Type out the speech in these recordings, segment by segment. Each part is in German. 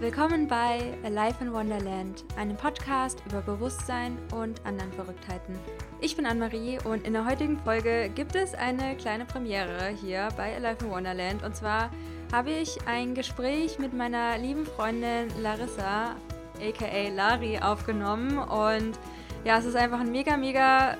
Willkommen bei Alive in Wonderland, einem Podcast über Bewusstsein und anderen Verrücktheiten. Ich bin Anne-Marie und in der heutigen Folge gibt es eine kleine Premiere hier bei Alive in Wonderland. Und zwar habe ich ein Gespräch mit meiner lieben Freundin Larissa, aka Lari, aufgenommen. Und ja, es ist einfach ein mega, mega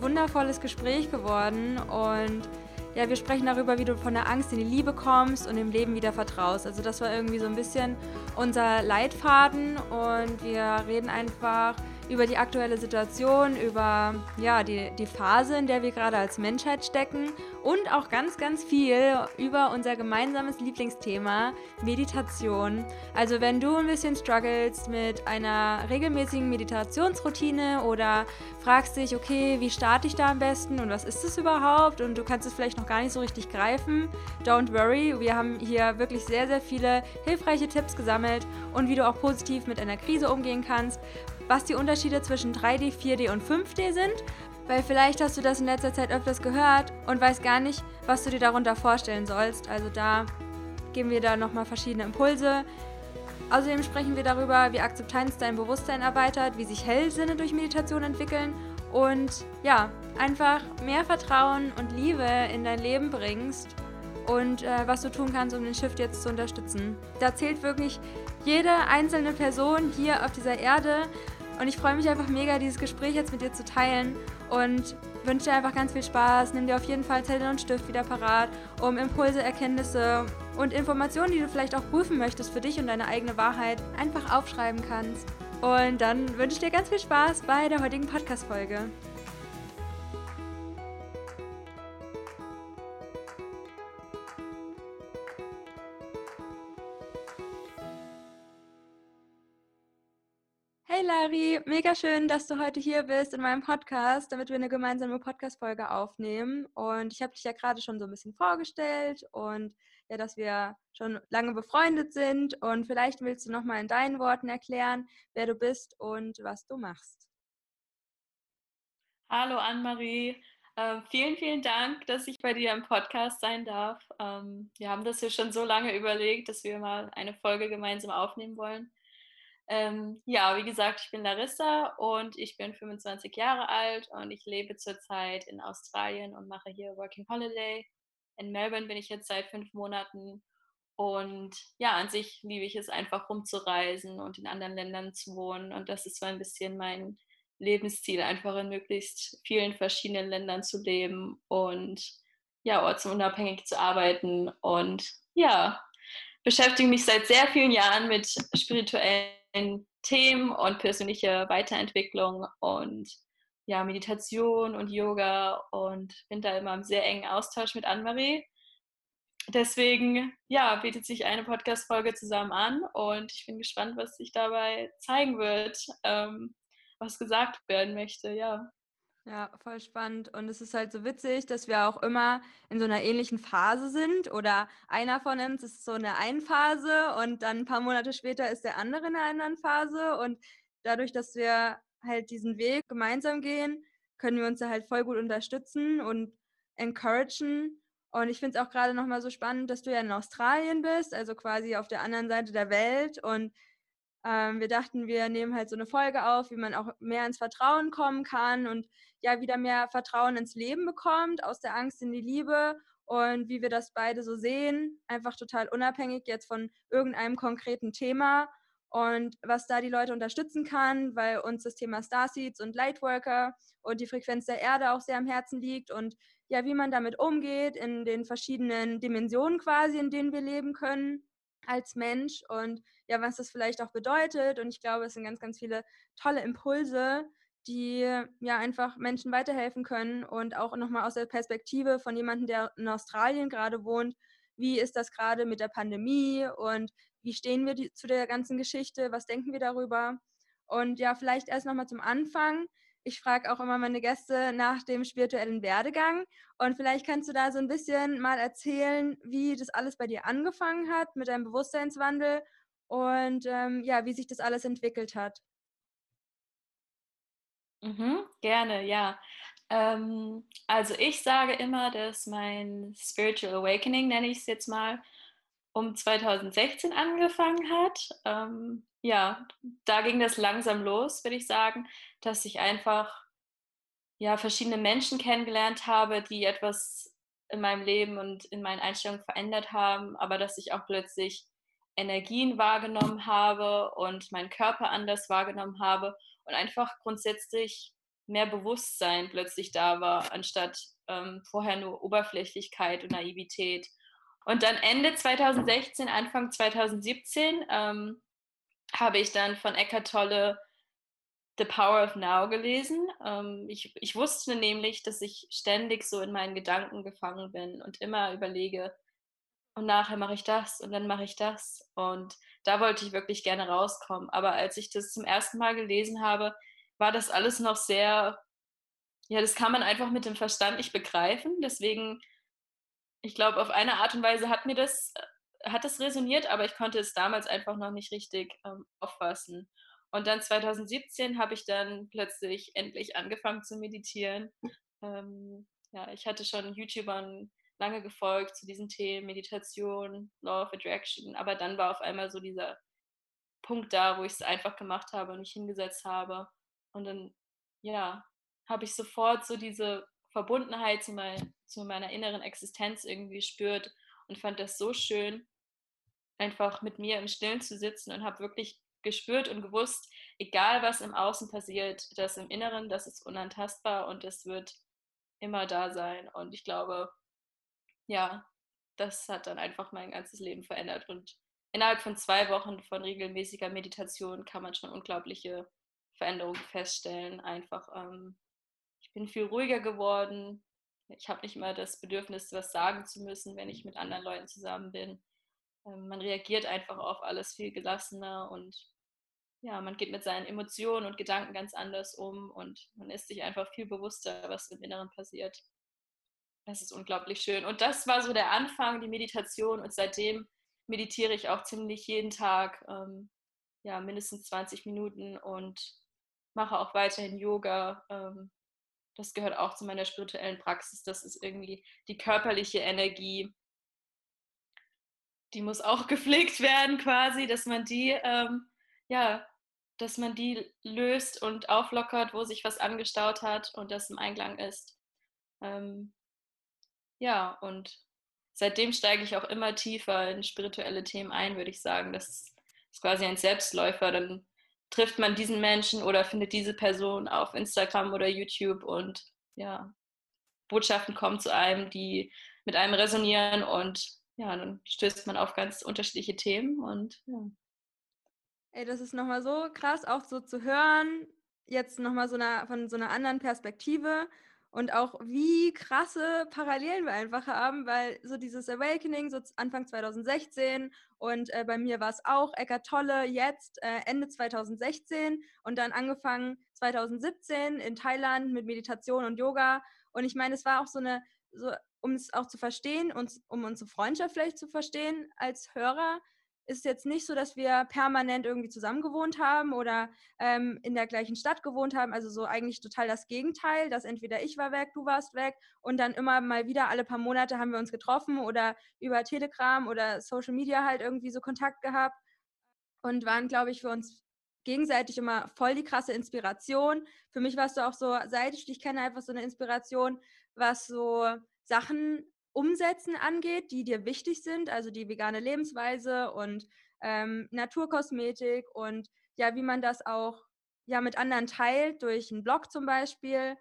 wundervolles Gespräch geworden. Und ja, wir sprechen darüber, wie du von der Angst in die Liebe kommst und im Leben wieder vertraust. Also das war irgendwie so ein bisschen unser Leitfaden und wir reden einfach über die aktuelle Situation, über ja, die, die Phase, in der wir gerade als Menschheit stecken und auch ganz, ganz viel über unser gemeinsames Lieblingsthema, Meditation. Also wenn du ein bisschen struggles mit einer regelmäßigen Meditationsroutine oder fragst dich, okay, wie starte ich da am besten und was ist es überhaupt und du kannst es vielleicht noch gar nicht so richtig greifen, don't worry, wir haben hier wirklich sehr, sehr viele hilfreiche Tipps gesammelt und wie du auch positiv mit einer Krise umgehen kannst was die Unterschiede zwischen 3D, 4D und 5D sind, weil vielleicht hast du das in letzter Zeit öfters gehört und weißt gar nicht, was du dir darunter vorstellen sollst. Also da geben wir da nochmal verschiedene Impulse. Außerdem sprechen wir darüber, wie Akzeptanz dein Bewusstsein erweitert, wie sich Hellsinne durch Meditation entwickeln und ja, einfach mehr Vertrauen und Liebe in dein Leben bringst und äh, was du tun kannst, um den Shift jetzt zu unterstützen. Da zählt wirklich jede einzelne Person hier auf dieser Erde und ich freue mich einfach mega, dieses Gespräch jetzt mit dir zu teilen und wünsche dir einfach ganz viel Spaß. Nimm dir auf jeden Fall Zettel und Stift wieder parat, um Impulse, Erkenntnisse und Informationen, die du vielleicht auch prüfen möchtest für dich und deine eigene Wahrheit, einfach aufschreiben kannst. Und dann wünsche ich dir ganz viel Spaß bei der heutigen Podcast-Folge. Lari, mega schön, dass du heute hier bist in meinem Podcast, damit wir eine gemeinsame Podcast-Folge aufnehmen. Und ich habe dich ja gerade schon so ein bisschen vorgestellt und ja, dass wir schon lange befreundet sind. Und vielleicht willst du nochmal in deinen Worten erklären, wer du bist und was du machst. Hallo Anne-Marie, äh, vielen, vielen Dank, dass ich bei dir im Podcast sein darf. Ähm, wir haben das ja schon so lange überlegt, dass wir mal eine Folge gemeinsam aufnehmen wollen. Ähm, ja, wie gesagt, ich bin Larissa und ich bin 25 Jahre alt und ich lebe zurzeit in Australien und mache hier Working Holiday. In Melbourne bin ich jetzt seit fünf Monaten und ja, an sich liebe ich es einfach rumzureisen und in anderen Ländern zu wohnen und das ist so ein bisschen mein Lebensziel, einfach in möglichst vielen verschiedenen Ländern zu leben und ja, ortsunabhängig zu arbeiten und ja, beschäftige mich seit sehr vielen Jahren mit spirituellen Themen und persönliche Weiterentwicklung und ja, Meditation und Yoga und bin da immer im sehr engen Austausch mit Anne-Marie. Deswegen, ja, bietet sich eine Podcast-Folge zusammen an und ich bin gespannt, was sich dabei zeigen wird, ähm, was gesagt werden möchte, ja. Ja, voll spannend. Und es ist halt so witzig, dass wir auch immer in so einer ähnlichen Phase sind. Oder einer von uns ist so eine Einphase und dann ein paar Monate später ist der andere in einer anderen Phase. Und dadurch, dass wir halt diesen Weg gemeinsam gehen, können wir uns da halt voll gut unterstützen und encouragen. Und ich finde es auch gerade nochmal so spannend, dass du ja in Australien bist, also quasi auf der anderen Seite der Welt. Und ähm, wir dachten, wir nehmen halt so eine Folge auf, wie man auch mehr ins Vertrauen kommen kann und ja wieder mehr Vertrauen ins Leben bekommt, aus der Angst in die Liebe und wie wir das beide so sehen, einfach total unabhängig jetzt von irgendeinem konkreten Thema und was da die Leute unterstützen kann, weil uns das Thema Starseeds und Lightworker und die Frequenz der Erde auch sehr am Herzen liegt und ja, wie man damit umgeht in den verschiedenen Dimensionen quasi, in denen wir leben können als Mensch und ja, was das vielleicht auch bedeutet. Und ich glaube, es sind ganz, ganz viele tolle Impulse, die ja einfach Menschen weiterhelfen können und auch nochmal aus der Perspektive von jemandem, der in Australien gerade wohnt, wie ist das gerade mit der Pandemie und wie stehen wir die, zu der ganzen Geschichte, was denken wir darüber? Und ja, vielleicht erst nochmal zum Anfang. Ich frage auch immer meine Gäste nach dem spirituellen Werdegang. Und vielleicht kannst du da so ein bisschen mal erzählen, wie das alles bei dir angefangen hat mit deinem Bewusstseinswandel und ähm, ja, wie sich das alles entwickelt hat. Mhm, gerne, ja. Ähm, also ich sage immer, dass mein Spiritual Awakening, nenne ich es jetzt mal, um 2016 angefangen hat. Ähm, ja, da ging das langsam los, würde ich sagen, dass ich einfach ja, verschiedene Menschen kennengelernt habe, die etwas in meinem Leben und in meinen Einstellungen verändert haben, aber dass ich auch plötzlich Energien wahrgenommen habe und meinen Körper anders wahrgenommen habe und einfach grundsätzlich mehr Bewusstsein plötzlich da war, anstatt ähm, vorher nur Oberflächlichkeit und Naivität. Und dann Ende 2016, Anfang 2017 ähm, habe ich dann von Eckart Tolle The Power of Now gelesen. Ähm, ich, ich wusste nämlich, dass ich ständig so in meinen Gedanken gefangen bin und immer überlege, und nachher mache ich das und dann mache ich das. Und da wollte ich wirklich gerne rauskommen. Aber als ich das zum ersten Mal gelesen habe, war das alles noch sehr, ja, das kann man einfach mit dem Verstand nicht begreifen. Deswegen, ich glaube, auf eine Art und Weise hat mir das, hat das resoniert, aber ich konnte es damals einfach noch nicht richtig ähm, auffassen. Und dann 2017 habe ich dann plötzlich endlich angefangen zu meditieren. Ähm, ja, ich hatte schon YouTubern lange gefolgt zu diesen Themen, Meditation, Law of Attraction, aber dann war auf einmal so dieser Punkt da, wo ich es einfach gemacht habe und mich hingesetzt habe. Und dann, ja, habe ich sofort so diese Verbundenheit zu, mein, zu meiner inneren Existenz irgendwie gespürt und fand das so schön, einfach mit mir im Stillen zu sitzen und habe wirklich gespürt und gewusst, egal was im Außen passiert, das im Inneren, das ist unantastbar und es wird immer da sein. Und ich glaube, ja, das hat dann einfach mein ganzes Leben verändert. Und innerhalb von zwei Wochen von regelmäßiger Meditation kann man schon unglaubliche Veränderungen feststellen. Einfach, ähm, ich bin viel ruhiger geworden. Ich habe nicht mehr das Bedürfnis, was sagen zu müssen, wenn ich mit anderen Leuten zusammen bin. Ähm, man reagiert einfach auf alles viel gelassener und ja, man geht mit seinen Emotionen und Gedanken ganz anders um und man ist sich einfach viel bewusster, was im Inneren passiert. Das ist unglaublich schön. Und das war so der Anfang, die Meditation. Und seitdem meditiere ich auch ziemlich jeden Tag, ähm, ja, mindestens 20 Minuten und mache auch weiterhin Yoga. Ähm, das gehört auch zu meiner spirituellen Praxis. Das ist irgendwie die körperliche Energie. Die muss auch gepflegt werden, quasi, dass man die ähm, ja, dass man die löst und auflockert, wo sich was angestaut hat und das im Einklang ist. Ähm, ja, und seitdem steige ich auch immer tiefer in spirituelle Themen ein, würde ich sagen. Das ist quasi ein Selbstläufer. Dann trifft man diesen Menschen oder findet diese Person auf Instagram oder YouTube und ja, Botschaften kommen zu einem, die mit einem resonieren und ja, dann stößt man auf ganz unterschiedliche Themen und ja. Ey, das ist nochmal so krass, auch so zu hören, jetzt nochmal so eine, von so einer anderen Perspektive und auch wie krasse Parallelen wir einfach haben, weil so dieses Awakening, so Anfang 2016 und äh, bei mir war es auch Eckart Tolle jetzt äh, Ende 2016 und dann angefangen 2017 in Thailand mit Meditation und Yoga. Und ich meine, es war auch so eine, so, um es auch zu verstehen und um unsere Freundschaft vielleicht zu verstehen als Hörer, ist jetzt nicht so, dass wir permanent irgendwie zusammen gewohnt haben oder ähm, in der gleichen Stadt gewohnt haben. Also so eigentlich total das Gegenteil, dass entweder ich war weg, du warst weg und dann immer mal wieder alle paar Monate haben wir uns getroffen oder über Telegram oder Social Media halt irgendwie so Kontakt gehabt und waren, glaube ich, für uns gegenseitig immer voll die krasse Inspiration. Für mich warst du auch so, seit ich dich kenne, einfach so eine Inspiration, was so Sachen Umsetzen angeht, die dir wichtig sind, also die vegane Lebensweise und ähm, Naturkosmetik und ja, wie man das auch ja mit anderen teilt, durch einen Blog zum Beispiel.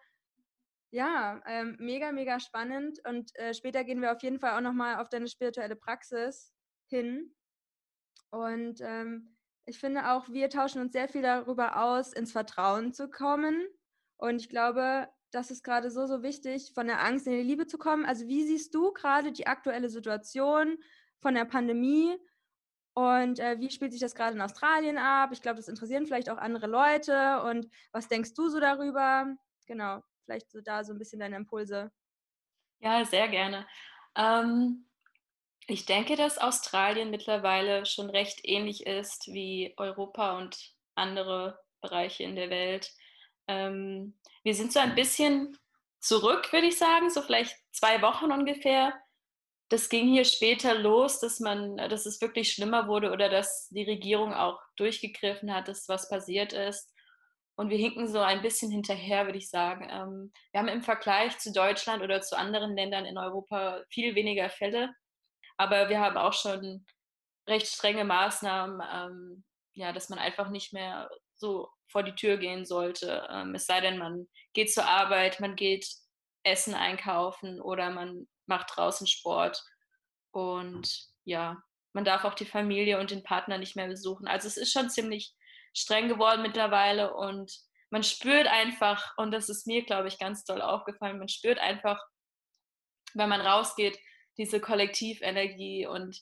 Ja, ähm, mega, mega spannend. Und äh, später gehen wir auf jeden Fall auch nochmal auf deine spirituelle Praxis hin. Und ähm, ich finde auch, wir tauschen uns sehr viel darüber aus, ins Vertrauen zu kommen. Und ich glaube, das ist gerade so, so wichtig, von der Angst in die Liebe zu kommen. Also wie siehst du gerade die aktuelle Situation von der Pandemie und äh, wie spielt sich das gerade in Australien ab? Ich glaube, das interessieren vielleicht auch andere Leute. Und was denkst du so darüber? Genau, vielleicht so da so ein bisschen deine Impulse. Ja, sehr gerne. Ähm, ich denke, dass Australien mittlerweile schon recht ähnlich ist wie Europa und andere Bereiche in der Welt. Ähm, wir sind so ein bisschen zurück, würde ich sagen, so vielleicht zwei Wochen ungefähr das ging hier später los, dass man, dass es wirklich schlimmer wurde oder dass die Regierung auch durchgegriffen hat, dass was passiert ist. Und wir hinken so ein bisschen hinterher, würde ich sagen. Ähm, wir haben im Vergleich zu Deutschland oder zu anderen Ländern in Europa viel weniger Fälle, aber wir haben auch schon recht strenge Maßnahmen, ähm, ja, dass man einfach nicht mehr so vor die Tür gehen sollte. Ähm, es sei denn, man geht zur Arbeit, man geht Essen einkaufen oder man macht draußen Sport. Und ja, man darf auch die Familie und den Partner nicht mehr besuchen. Also es ist schon ziemlich streng geworden mittlerweile und man spürt einfach, und das ist mir, glaube ich, ganz doll aufgefallen, man spürt einfach, wenn man rausgeht, diese Kollektivenergie und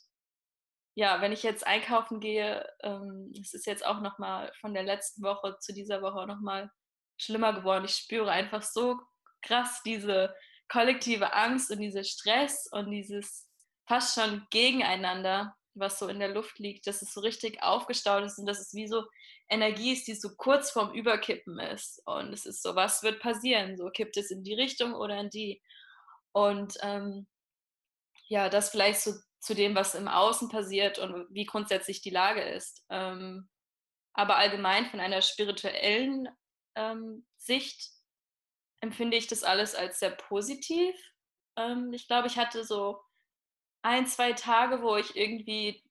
ja, wenn ich jetzt einkaufen gehe, ähm, es ist jetzt auch noch mal von der letzten Woche zu dieser Woche noch mal schlimmer geworden. Ich spüre einfach so krass diese kollektive Angst und dieser Stress und dieses fast schon Gegeneinander, was so in der Luft liegt, dass es so richtig aufgestaut ist und dass es wie so Energie ist, die so kurz vorm Überkippen ist. Und es ist so, was wird passieren? So kippt es in die Richtung oder in die? Und ähm, ja, das vielleicht so zu dem, was im Außen passiert und wie grundsätzlich die Lage ist. Ähm, aber allgemein von einer spirituellen ähm, Sicht empfinde ich das alles als sehr positiv. Ähm, ich glaube, ich hatte so ein, zwei Tage, wo ich irgendwie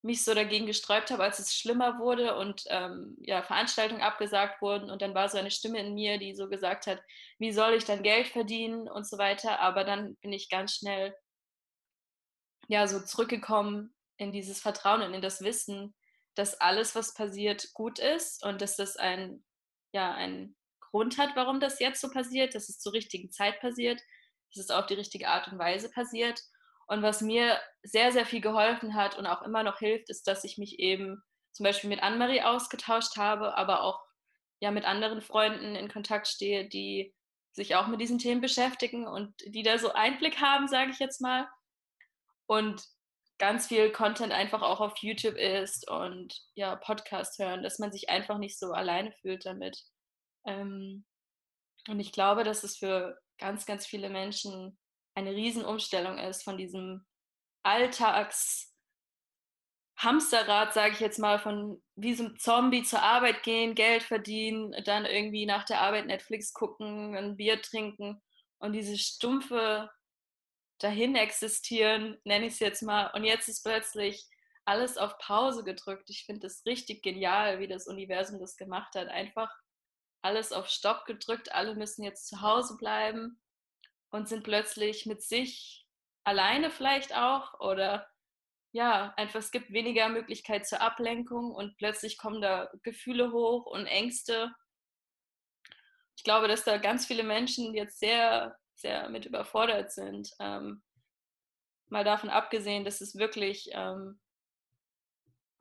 mich so dagegen gesträubt habe, als es schlimmer wurde und ähm, ja, Veranstaltungen abgesagt wurden. Und dann war so eine Stimme in mir, die so gesagt hat, wie soll ich dann Geld verdienen und so weiter. Aber dann bin ich ganz schnell ja so zurückgekommen in dieses Vertrauen und in das Wissen, dass alles, was passiert, gut ist und dass das ein, ja, ein Grund hat, warum das jetzt so passiert, dass es zur richtigen Zeit passiert, dass es auf die richtige Art und Weise passiert. Und was mir sehr, sehr viel geholfen hat und auch immer noch hilft, ist, dass ich mich eben zum Beispiel mit Annemarie ausgetauscht habe, aber auch ja mit anderen Freunden in Kontakt stehe, die sich auch mit diesen Themen beschäftigen und die da so Einblick haben, sage ich jetzt mal und ganz viel Content einfach auch auf YouTube ist und ja, Podcast hören, dass man sich einfach nicht so alleine fühlt damit. Ähm, und ich glaube, dass es für ganz, ganz viele Menschen eine Riesenumstellung ist von diesem Alltags- Hamsterrad, sage ich jetzt mal, von wie so ein Zombie zur Arbeit gehen, Geld verdienen, dann irgendwie nach der Arbeit Netflix gucken, ein Bier trinken und diese stumpfe dahin existieren, nenne ich es jetzt mal. Und jetzt ist plötzlich alles auf Pause gedrückt. Ich finde es richtig genial, wie das Universum das gemacht hat. Einfach alles auf Stopp gedrückt. Alle müssen jetzt zu Hause bleiben und sind plötzlich mit sich alleine vielleicht auch oder ja, einfach es gibt weniger Möglichkeit zur Ablenkung und plötzlich kommen da Gefühle hoch und Ängste. Ich glaube, dass da ganz viele Menschen jetzt sehr sehr mit überfordert sind. Ähm, mal davon abgesehen, dass es wirklich ähm,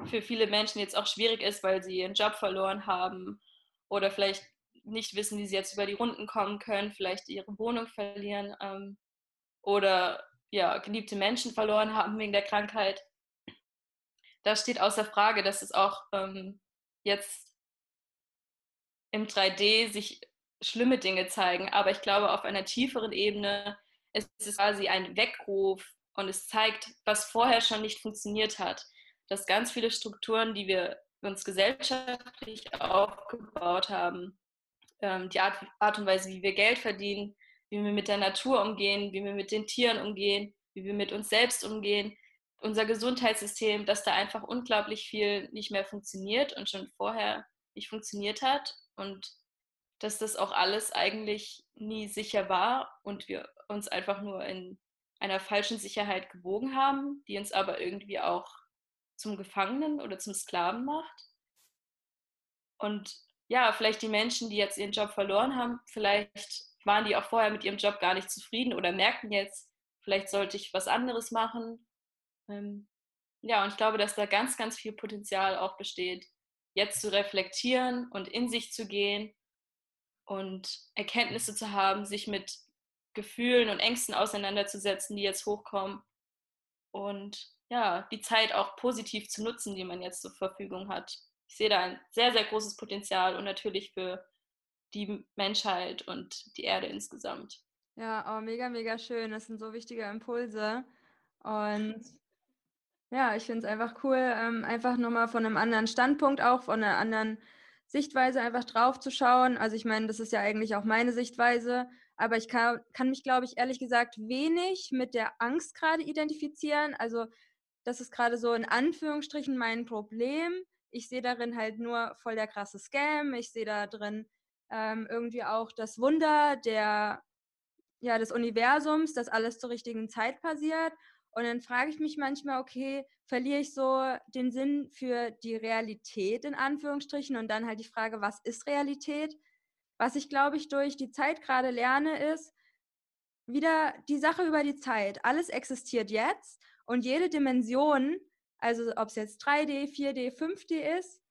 für viele Menschen jetzt auch schwierig ist, weil sie ihren Job verloren haben oder vielleicht nicht wissen, wie sie jetzt über die Runden kommen können, vielleicht ihre Wohnung verlieren ähm, oder ja, geliebte Menschen verloren haben wegen der Krankheit. Das steht außer Frage, dass es auch ähm, jetzt im 3D sich schlimme Dinge zeigen, aber ich glaube, auf einer tieferen Ebene ist es quasi ein Weckruf und es zeigt, was vorher schon nicht funktioniert hat. Dass ganz viele Strukturen, die wir uns gesellschaftlich aufgebaut haben, ähm, die Art, Art und Weise, wie wir Geld verdienen, wie wir mit der Natur umgehen, wie wir mit den Tieren umgehen, wie wir mit uns selbst umgehen, unser Gesundheitssystem, dass da einfach unglaublich viel nicht mehr funktioniert und schon vorher nicht funktioniert hat. Und dass das auch alles eigentlich nie sicher war und wir uns einfach nur in einer falschen Sicherheit gewogen haben, die uns aber irgendwie auch zum Gefangenen oder zum Sklaven macht. Und ja, vielleicht die Menschen, die jetzt ihren Job verloren haben, vielleicht waren die auch vorher mit ihrem Job gar nicht zufrieden oder merken jetzt, vielleicht sollte ich was anderes machen. Ähm, ja, und ich glaube, dass da ganz, ganz viel Potenzial auch besteht, jetzt zu reflektieren und in sich zu gehen und Erkenntnisse zu haben, sich mit Gefühlen und Ängsten auseinanderzusetzen, die jetzt hochkommen und ja, die Zeit auch positiv zu nutzen, die man jetzt zur Verfügung hat. Ich sehe da ein sehr, sehr großes Potenzial und natürlich für die Menschheit und die Erde insgesamt. Ja, oh, mega, mega schön. Das sind so wichtige Impulse. Und ja, ich finde es einfach cool, ähm, einfach nochmal von einem anderen Standpunkt auch, von einer anderen Sichtweise einfach drauf zu schauen. Also ich meine, das ist ja eigentlich auch meine Sichtweise, aber ich kann, kann mich, glaube ich, ehrlich gesagt wenig mit der Angst gerade identifizieren. Also das ist gerade so in Anführungsstrichen mein Problem. Ich sehe darin halt nur voll der krasse Scam. Ich sehe da drin ähm, irgendwie auch das Wunder der, ja, des Universums, dass alles zur richtigen Zeit passiert. Und dann frage ich mich manchmal, okay, verliere ich so den Sinn für die Realität in Anführungsstrichen und dann halt die Frage, was ist Realität? Was ich, glaube ich, durch die Zeit gerade lerne, ist wieder die Sache über die Zeit. Alles existiert jetzt und jede Dimension, also ob es jetzt 3D, 4D, 5D ist,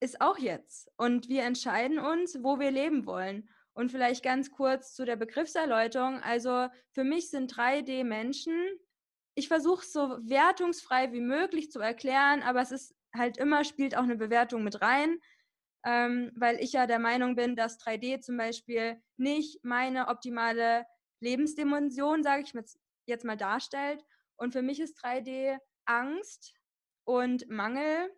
ist auch jetzt. Und wir entscheiden uns, wo wir leben wollen. Und vielleicht ganz kurz zu der Begriffserläuterung. Also für mich sind 3D Menschen. Ich versuche es so wertungsfrei wie möglich zu erklären, aber es ist halt immer, spielt auch eine Bewertung mit rein, ähm, weil ich ja der Meinung bin, dass 3D zum Beispiel nicht meine optimale Lebensdimension, sage ich jetzt mal, darstellt. Und für mich ist 3D Angst und Mangel.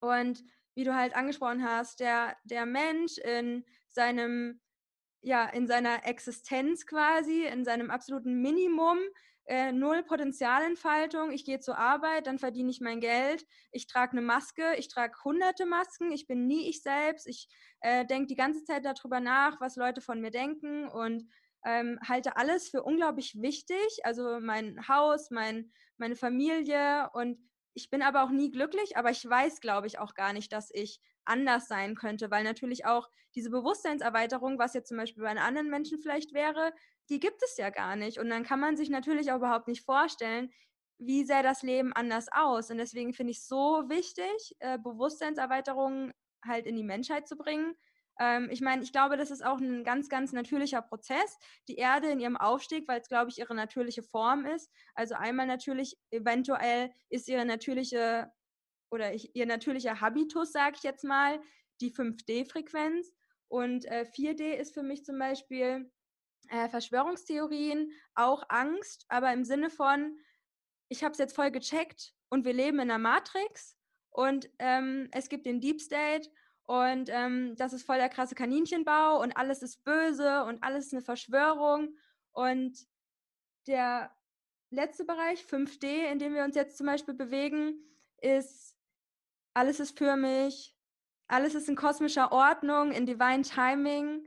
Und wie du halt angesprochen hast, der, der Mensch in seinem, ja, in seiner Existenz quasi, in seinem absoluten Minimum, äh, null Potenzialentfaltung. Ich gehe zur Arbeit, dann verdiene ich mein Geld. Ich trage eine Maske, ich trage hunderte Masken, ich bin nie ich selbst. Ich äh, denke die ganze Zeit darüber nach, was Leute von mir denken und ähm, halte alles für unglaublich wichtig. Also mein Haus, mein, meine Familie und ich bin aber auch nie glücklich, aber ich weiß, glaube ich, auch gar nicht, dass ich anders sein könnte, weil natürlich auch diese Bewusstseinserweiterung, was jetzt zum Beispiel bei anderen Menschen vielleicht wäre, die gibt es ja gar nicht. Und dann kann man sich natürlich auch überhaupt nicht vorstellen, wie sähe das Leben anders aus. Und deswegen finde ich es so wichtig, äh, Bewusstseinserweiterungen halt in die Menschheit zu bringen, ähm, ich meine, ich glaube, das ist auch ein ganz, ganz natürlicher Prozess. Die Erde in ihrem Aufstieg, weil es, glaube ich, ihre natürliche Form ist. Also einmal natürlich, eventuell ist ihre natürliche oder ihr natürlicher Habitus, sage ich jetzt mal, die 5D-Frequenz. Und äh, 4D ist für mich zum Beispiel äh, Verschwörungstheorien, auch Angst, aber im Sinne von, ich habe es jetzt voll gecheckt und wir leben in einer Matrix und ähm, es gibt den Deep State und ähm, das ist voll der krasse Kaninchenbau und alles ist böse und alles ist eine Verschwörung. Und der letzte Bereich, 5D, in dem wir uns jetzt zum Beispiel bewegen, ist, alles ist für mich, alles ist in kosmischer Ordnung, in Divine Timing,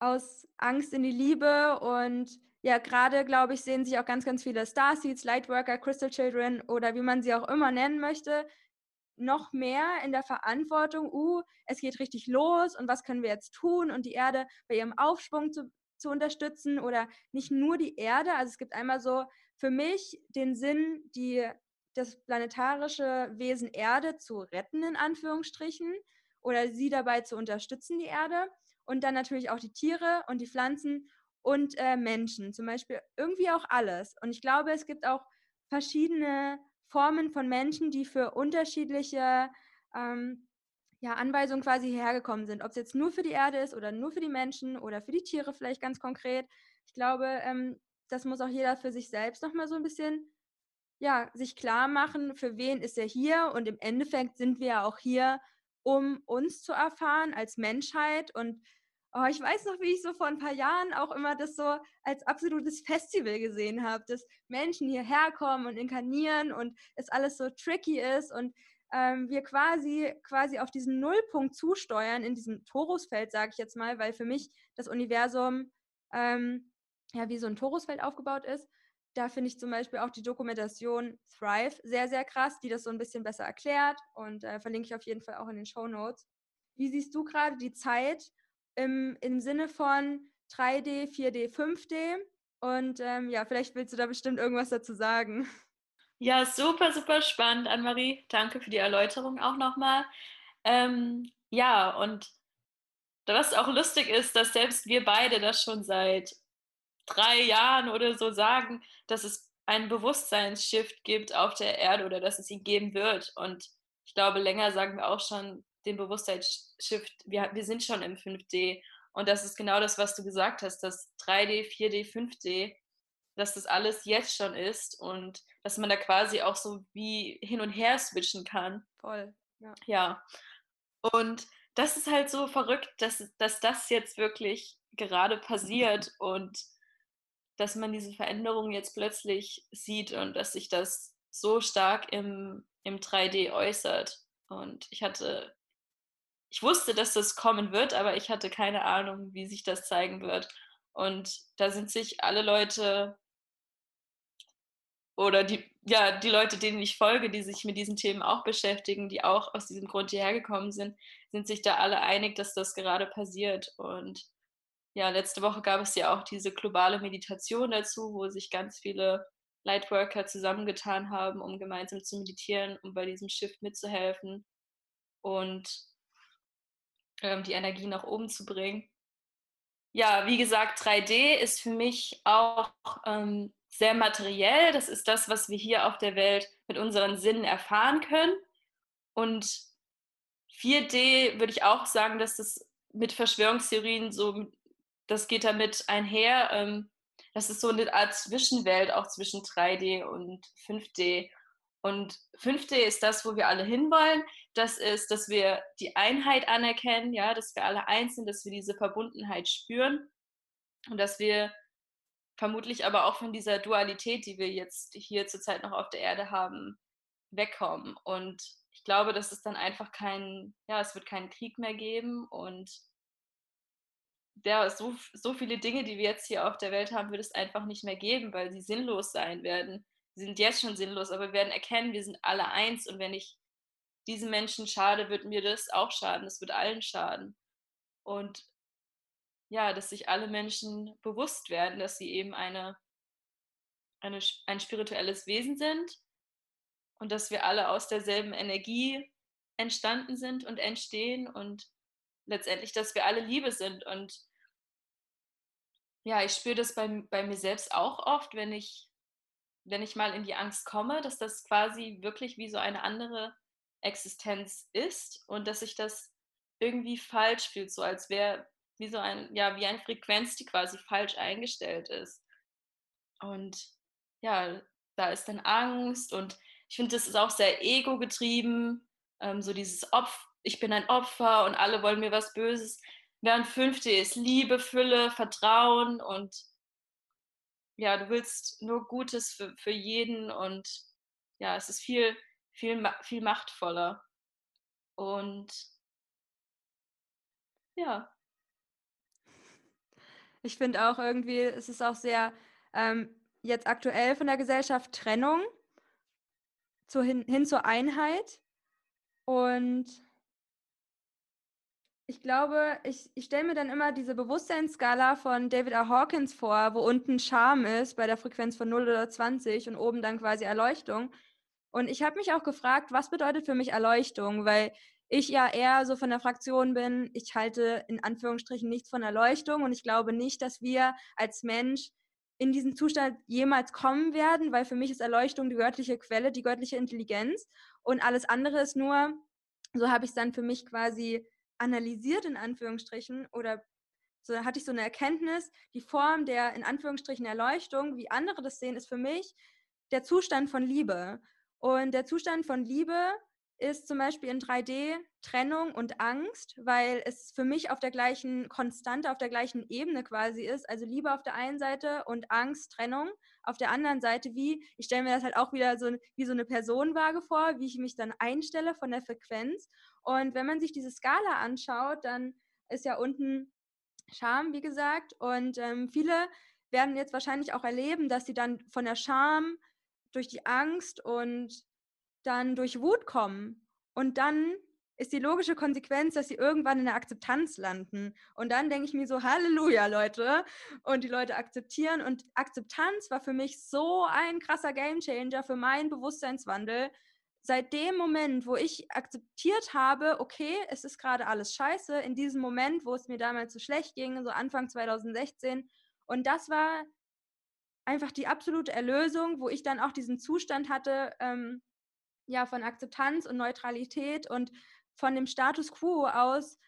aus Angst in die Liebe. Und ja, gerade, glaube ich, sehen sich auch ganz, ganz viele Starseeds, Lightworker, Crystal Children oder wie man sie auch immer nennen möchte, noch mehr in der Verantwortung, uh, es geht richtig los und was können wir jetzt tun? Und die Erde bei ihrem Aufschwung zu, zu unterstützen oder nicht nur die Erde. Also es gibt einmal so für mich den Sinn, die, das planetarische Wesen Erde zu retten, in Anführungsstrichen, oder sie dabei zu unterstützen, die Erde. Und dann natürlich auch die Tiere und die Pflanzen und äh, Menschen, zum Beispiel irgendwie auch alles. Und ich glaube, es gibt auch verschiedene Formen von Menschen, die für unterschiedliche ähm, ja, Anweisungen quasi hergekommen sind. Ob es jetzt nur für die Erde ist oder nur für die Menschen oder für die Tiere vielleicht ganz konkret. Ich glaube, ähm, das muss auch jeder für sich selbst nochmal so ein bisschen ja, sich klar machen, für wen ist er hier. Und im Endeffekt sind wir ja auch hier, um uns zu erfahren als Menschheit und Oh, ich weiß noch, wie ich so vor ein paar Jahren auch immer das so als absolutes Festival gesehen habe, dass Menschen hierher kommen und inkarnieren und es alles so tricky ist und ähm, wir quasi quasi auf diesen Nullpunkt zusteuern in diesem Torusfeld, sage ich jetzt mal, weil für mich das Universum ähm, ja wie so ein Torusfeld aufgebaut ist. Da finde ich zum Beispiel auch die Dokumentation Thrive sehr, sehr krass, die das so ein bisschen besser erklärt und äh, verlinke ich auf jeden Fall auch in den Show Notes. Wie siehst du gerade die Zeit im, im Sinne von 3D, 4D, 5D. Und ähm, ja, vielleicht willst du da bestimmt irgendwas dazu sagen. Ja, super, super spannend, Anne-Marie. Danke für die Erläuterung auch nochmal. Ähm, ja, und was auch lustig ist, dass selbst wir beide das schon seit drei Jahren oder so sagen, dass es einen Bewusstseinsshift gibt auf der Erde oder dass es ihn geben wird. Und ich glaube, länger sagen wir auch schon, den Bewusstseinsshift, wir, wir sind schon im 5D. Und das ist genau das, was du gesagt hast, dass 3D, 4D, 5D dass das alles jetzt schon ist und dass man da quasi auch so wie hin und her switchen kann. Voll, ja. Ja. Und das ist halt so verrückt, dass, dass das jetzt wirklich gerade passiert und dass man diese Veränderung jetzt plötzlich sieht und dass sich das so stark im, im 3D äußert. Und ich hatte, ich wusste, dass das kommen wird, aber ich hatte keine Ahnung, wie sich das zeigen wird. Und da sind sich alle Leute oder die, ja, die Leute, denen ich folge, die sich mit diesen Themen auch beschäftigen, die auch aus diesem Grund hierher gekommen sind, sind sich da alle einig, dass das gerade passiert. Und ja, letzte Woche gab es ja auch diese globale Meditation dazu, wo sich ganz viele Lightworker zusammengetan haben, um gemeinsam zu meditieren, um bei diesem Shift mitzuhelfen und ähm, die Energie nach oben zu bringen. Ja, wie gesagt, 3D ist für mich auch ähm, sehr materiell. Das ist das, was wir hier auf der Welt mit unseren Sinnen erfahren können. Und 4D würde ich auch sagen, dass das mit Verschwörungstheorien so das geht damit einher. Ähm, das ist so eine Art Zwischenwelt auch zwischen 3D und 5D. Und 5D ist das, wo wir alle hinwollen. Das ist, dass wir die Einheit anerkennen, ja, dass wir alle eins sind, dass wir diese Verbundenheit spüren und dass wir vermutlich aber auch von dieser Dualität, die wir jetzt hier zurzeit noch auf der Erde haben, wegkommen. Und ich glaube, dass es dann einfach kein, ja, es wird keinen Krieg mehr geben und ja, so, so viele Dinge, die wir jetzt hier auf der Welt haben, wird es einfach nicht mehr geben, weil sie sinnlos sein werden. Sie sind jetzt schon sinnlos, aber wir werden erkennen, wir sind alle eins und wenn ich diesen Menschen schade, wird mir das auch schaden. Es wird allen schaden. Und ja, dass sich alle Menschen bewusst werden, dass sie eben eine, eine, ein spirituelles Wesen sind und dass wir alle aus derselben Energie entstanden sind und entstehen und letztendlich, dass wir alle Liebe sind. Und ja, ich spüre das bei, bei mir selbst auch oft, wenn ich, wenn ich mal in die Angst komme, dass das quasi wirklich wie so eine andere Existenz ist und dass sich das irgendwie falsch fühlt, so als wäre wie so ein, ja, wie eine Frequenz, die quasi falsch eingestellt ist. Und ja, da ist dann Angst und ich finde, das ist auch sehr ego-getrieben, ähm, so dieses Opfer, ich bin ein Opfer und alle wollen mir was Böses. Während fünfte ist Liebe, Fülle, Vertrauen und ja, du willst nur Gutes für, für jeden und ja, es ist viel, viel, viel machtvoller. Und ja. Ich finde auch irgendwie, es ist auch sehr ähm, jetzt aktuell von der Gesellschaft Trennung zu hin, hin zur Einheit. Und ich glaube, ich, ich stelle mir dann immer diese Bewusstseinsskala von David R. Hawkins vor, wo unten Charme ist bei der Frequenz von 0 oder 20 und oben dann quasi Erleuchtung. Und ich habe mich auch gefragt, was bedeutet für mich Erleuchtung? Weil ich ja eher so von der Fraktion bin, ich halte in Anführungsstrichen nichts von Erleuchtung und ich glaube nicht, dass wir als Mensch in diesen Zustand jemals kommen werden, weil für mich ist Erleuchtung die göttliche Quelle, die göttliche Intelligenz und alles andere ist nur, so habe ich es dann für mich quasi analysiert in Anführungsstrichen oder so hatte ich so eine Erkenntnis, die Form der in Anführungsstrichen Erleuchtung, wie andere das sehen, ist für mich der Zustand von Liebe. Und der Zustand von Liebe ist zum Beispiel in 3D Trennung und Angst, weil es für mich auf der gleichen Konstante, auf der gleichen Ebene quasi ist. Also Liebe auf der einen Seite und Angst, Trennung auf der anderen Seite. Wie, ich stelle mir das halt auch wieder so wie so eine Personenwaage vor, wie ich mich dann einstelle von der Frequenz. Und wenn man sich diese Skala anschaut, dann ist ja unten Scham, wie gesagt. Und ähm, viele werden jetzt wahrscheinlich auch erleben, dass sie dann von der Scham durch die Angst und dann durch Wut kommen. Und dann ist die logische Konsequenz, dass sie irgendwann in der Akzeptanz landen. Und dann denke ich mir so, Halleluja, Leute. Und die Leute akzeptieren. Und Akzeptanz war für mich so ein krasser Gamechanger für meinen Bewusstseinswandel, seit dem Moment, wo ich akzeptiert habe, okay, es ist gerade alles scheiße, in diesem Moment, wo es mir damals so schlecht ging, so Anfang 2016, und das war einfach die absolute Erlösung, wo ich dann auch diesen Zustand hatte, ähm, ja, von Akzeptanz und Neutralität und von dem Status quo aus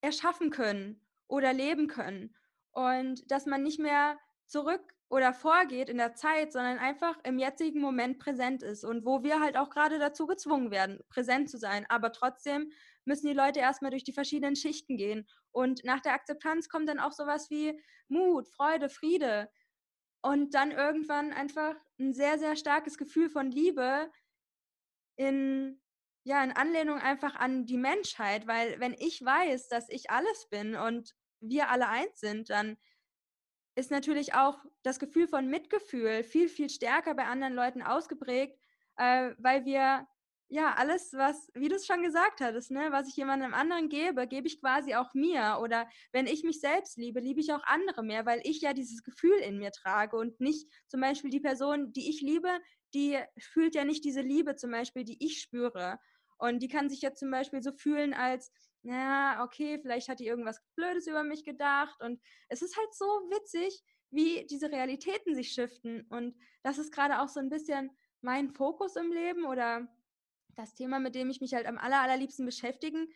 erschaffen können oder leben können. Und dass man nicht mehr zurück oder vorgeht in der Zeit, sondern einfach im jetzigen Moment präsent ist und wo wir halt auch gerade dazu gezwungen werden, präsent zu sein. Aber trotzdem müssen die Leute erstmal durch die verschiedenen Schichten gehen. Und nach der Akzeptanz kommt dann auch sowas wie Mut, Freude, Friede. Und dann irgendwann einfach ein sehr, sehr starkes Gefühl von Liebe in, ja, in Anlehnung einfach an die Menschheit. Weil wenn ich weiß, dass ich alles bin und wir alle eins sind, dann ist natürlich auch das Gefühl von Mitgefühl viel, viel stärker bei anderen Leuten ausgeprägt, äh, weil wir ja alles, was, wie du es schon gesagt hattest, ne, was ich jemandem anderen gebe, gebe ich quasi auch mir. Oder wenn ich mich selbst liebe, liebe ich auch andere mehr, weil ich ja dieses Gefühl in mir trage und nicht zum Beispiel die Person, die ich liebe, die fühlt ja nicht diese Liebe zum Beispiel, die ich spüre. Und die kann sich jetzt zum Beispiel so fühlen, als ja, okay, vielleicht hat die irgendwas Blödes über mich gedacht. Und es ist halt so witzig, wie diese Realitäten sich shiften. Und das ist gerade auch so ein bisschen mein Fokus im Leben oder das Thema, mit dem ich mich halt am aller, allerliebsten beschäftigen,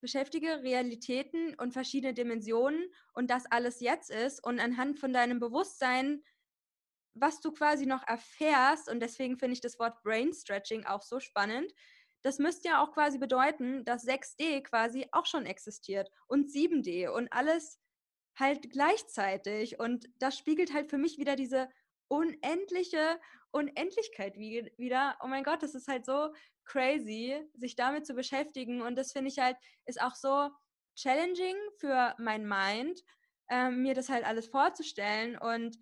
beschäftige, Realitäten und verschiedene Dimensionen und das alles jetzt ist und anhand von deinem Bewusstsein, was du quasi noch erfährst, und deswegen finde ich das Wort Brain Stretching auch so spannend, das müsste ja auch quasi bedeuten, dass 6D quasi auch schon existiert und 7D und alles halt gleichzeitig. Und das spiegelt halt für mich wieder diese unendliche Unendlichkeit wieder. Oh mein Gott, das ist halt so crazy, sich damit zu beschäftigen. Und das finde ich halt, ist auch so challenging für mein Mind, äh, mir das halt alles vorzustellen. Und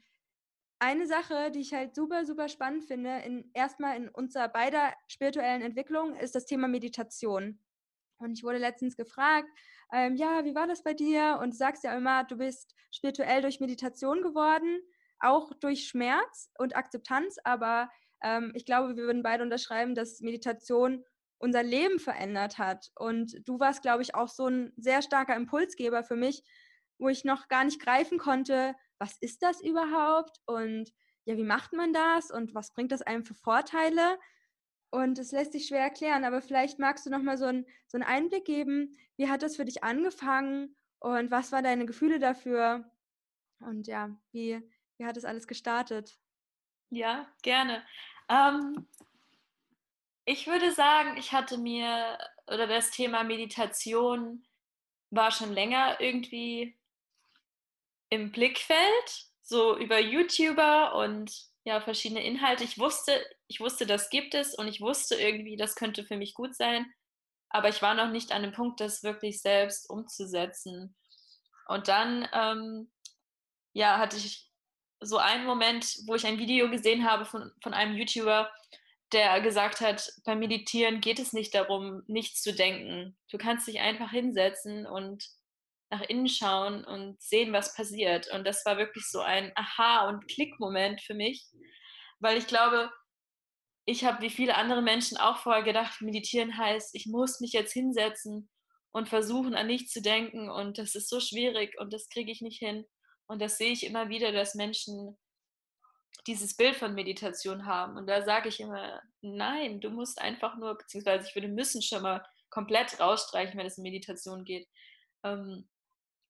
eine Sache, die ich halt super, super spannend finde, in, erstmal in unserer beider spirituellen Entwicklung, ist das Thema Meditation. Und ich wurde letztens gefragt, ähm, ja, wie war das bei dir? Und du sagst ja immer, du bist spirituell durch Meditation geworden, auch durch Schmerz und Akzeptanz. Aber ähm, ich glaube, wir würden beide unterschreiben, dass Meditation unser Leben verändert hat. Und du warst, glaube ich, auch so ein sehr starker Impulsgeber für mich, wo ich noch gar nicht greifen konnte, was ist das überhaupt und ja, wie macht man das und was bringt das einem für Vorteile? Und es lässt sich schwer erklären, aber vielleicht magst du noch mal so, ein, so einen Einblick geben, wie hat das für dich angefangen und was waren deine Gefühle dafür? Und ja, wie, wie hat das alles gestartet? Ja, gerne. Ähm, ich würde sagen, ich hatte mir, oder das Thema Meditation war schon länger irgendwie im Blickfeld, so über YouTuber und ja, verschiedene Inhalte. Ich wusste, ich wusste, das gibt es und ich wusste irgendwie, das könnte für mich gut sein, aber ich war noch nicht an dem Punkt, das wirklich selbst umzusetzen. Und dann, ähm, ja, hatte ich so einen Moment, wo ich ein Video gesehen habe von, von einem YouTuber, der gesagt hat, beim Meditieren geht es nicht darum, nichts zu denken. Du kannst dich einfach hinsetzen und nach innen schauen und sehen, was passiert. Und das war wirklich so ein Aha- und Klick-Moment für mich, weil ich glaube, ich habe wie viele andere Menschen auch vorher gedacht, meditieren heißt, ich muss mich jetzt hinsetzen und versuchen, an nichts zu denken. Und das ist so schwierig und das kriege ich nicht hin. Und das sehe ich immer wieder, dass Menschen dieses Bild von Meditation haben. Und da sage ich immer, nein, du musst einfach nur, beziehungsweise ich würde müssen schon mal komplett rausstreichen, wenn es um Meditation geht. Ähm,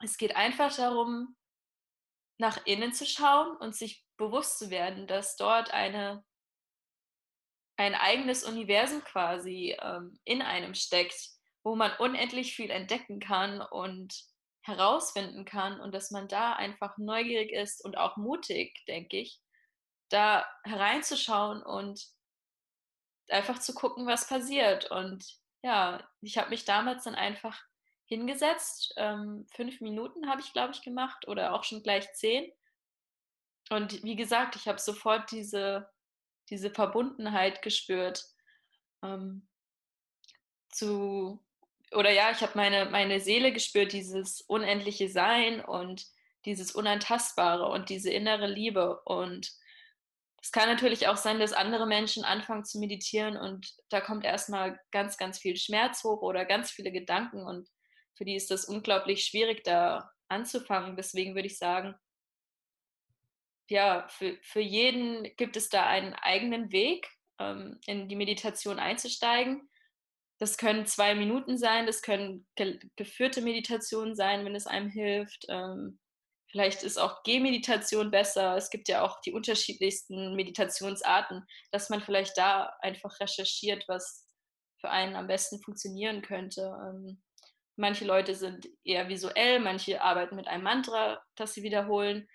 es geht einfach darum, nach innen zu schauen und sich bewusst zu werden, dass dort eine, ein eigenes Universum quasi ähm, in einem steckt, wo man unendlich viel entdecken kann und herausfinden kann und dass man da einfach neugierig ist und auch mutig, denke ich, da hereinzuschauen und einfach zu gucken, was passiert. Und ja, ich habe mich damals dann einfach hingesetzt. Ähm, fünf Minuten habe ich, glaube ich, gemacht oder auch schon gleich zehn. Und wie gesagt, ich habe sofort diese, diese Verbundenheit gespürt ähm, zu, oder ja, ich habe meine, meine Seele gespürt, dieses unendliche Sein und dieses Unantastbare und diese innere Liebe. Und es kann natürlich auch sein, dass andere Menschen anfangen zu meditieren und da kommt erstmal ganz, ganz viel Schmerz hoch oder ganz viele Gedanken und für die ist das unglaublich schwierig, da anzufangen. Deswegen würde ich sagen, ja, für, für jeden gibt es da einen eigenen Weg, ähm, in die Meditation einzusteigen. Das können zwei Minuten sein, das können ge geführte Meditationen sein, wenn es einem hilft. Ähm, vielleicht ist auch Gehmeditation besser. Es gibt ja auch die unterschiedlichsten Meditationsarten, dass man vielleicht da einfach recherchiert, was für einen am besten funktionieren könnte. Ähm, manche Leute sind eher visuell, manche arbeiten mit einem Mantra, das sie wiederholen.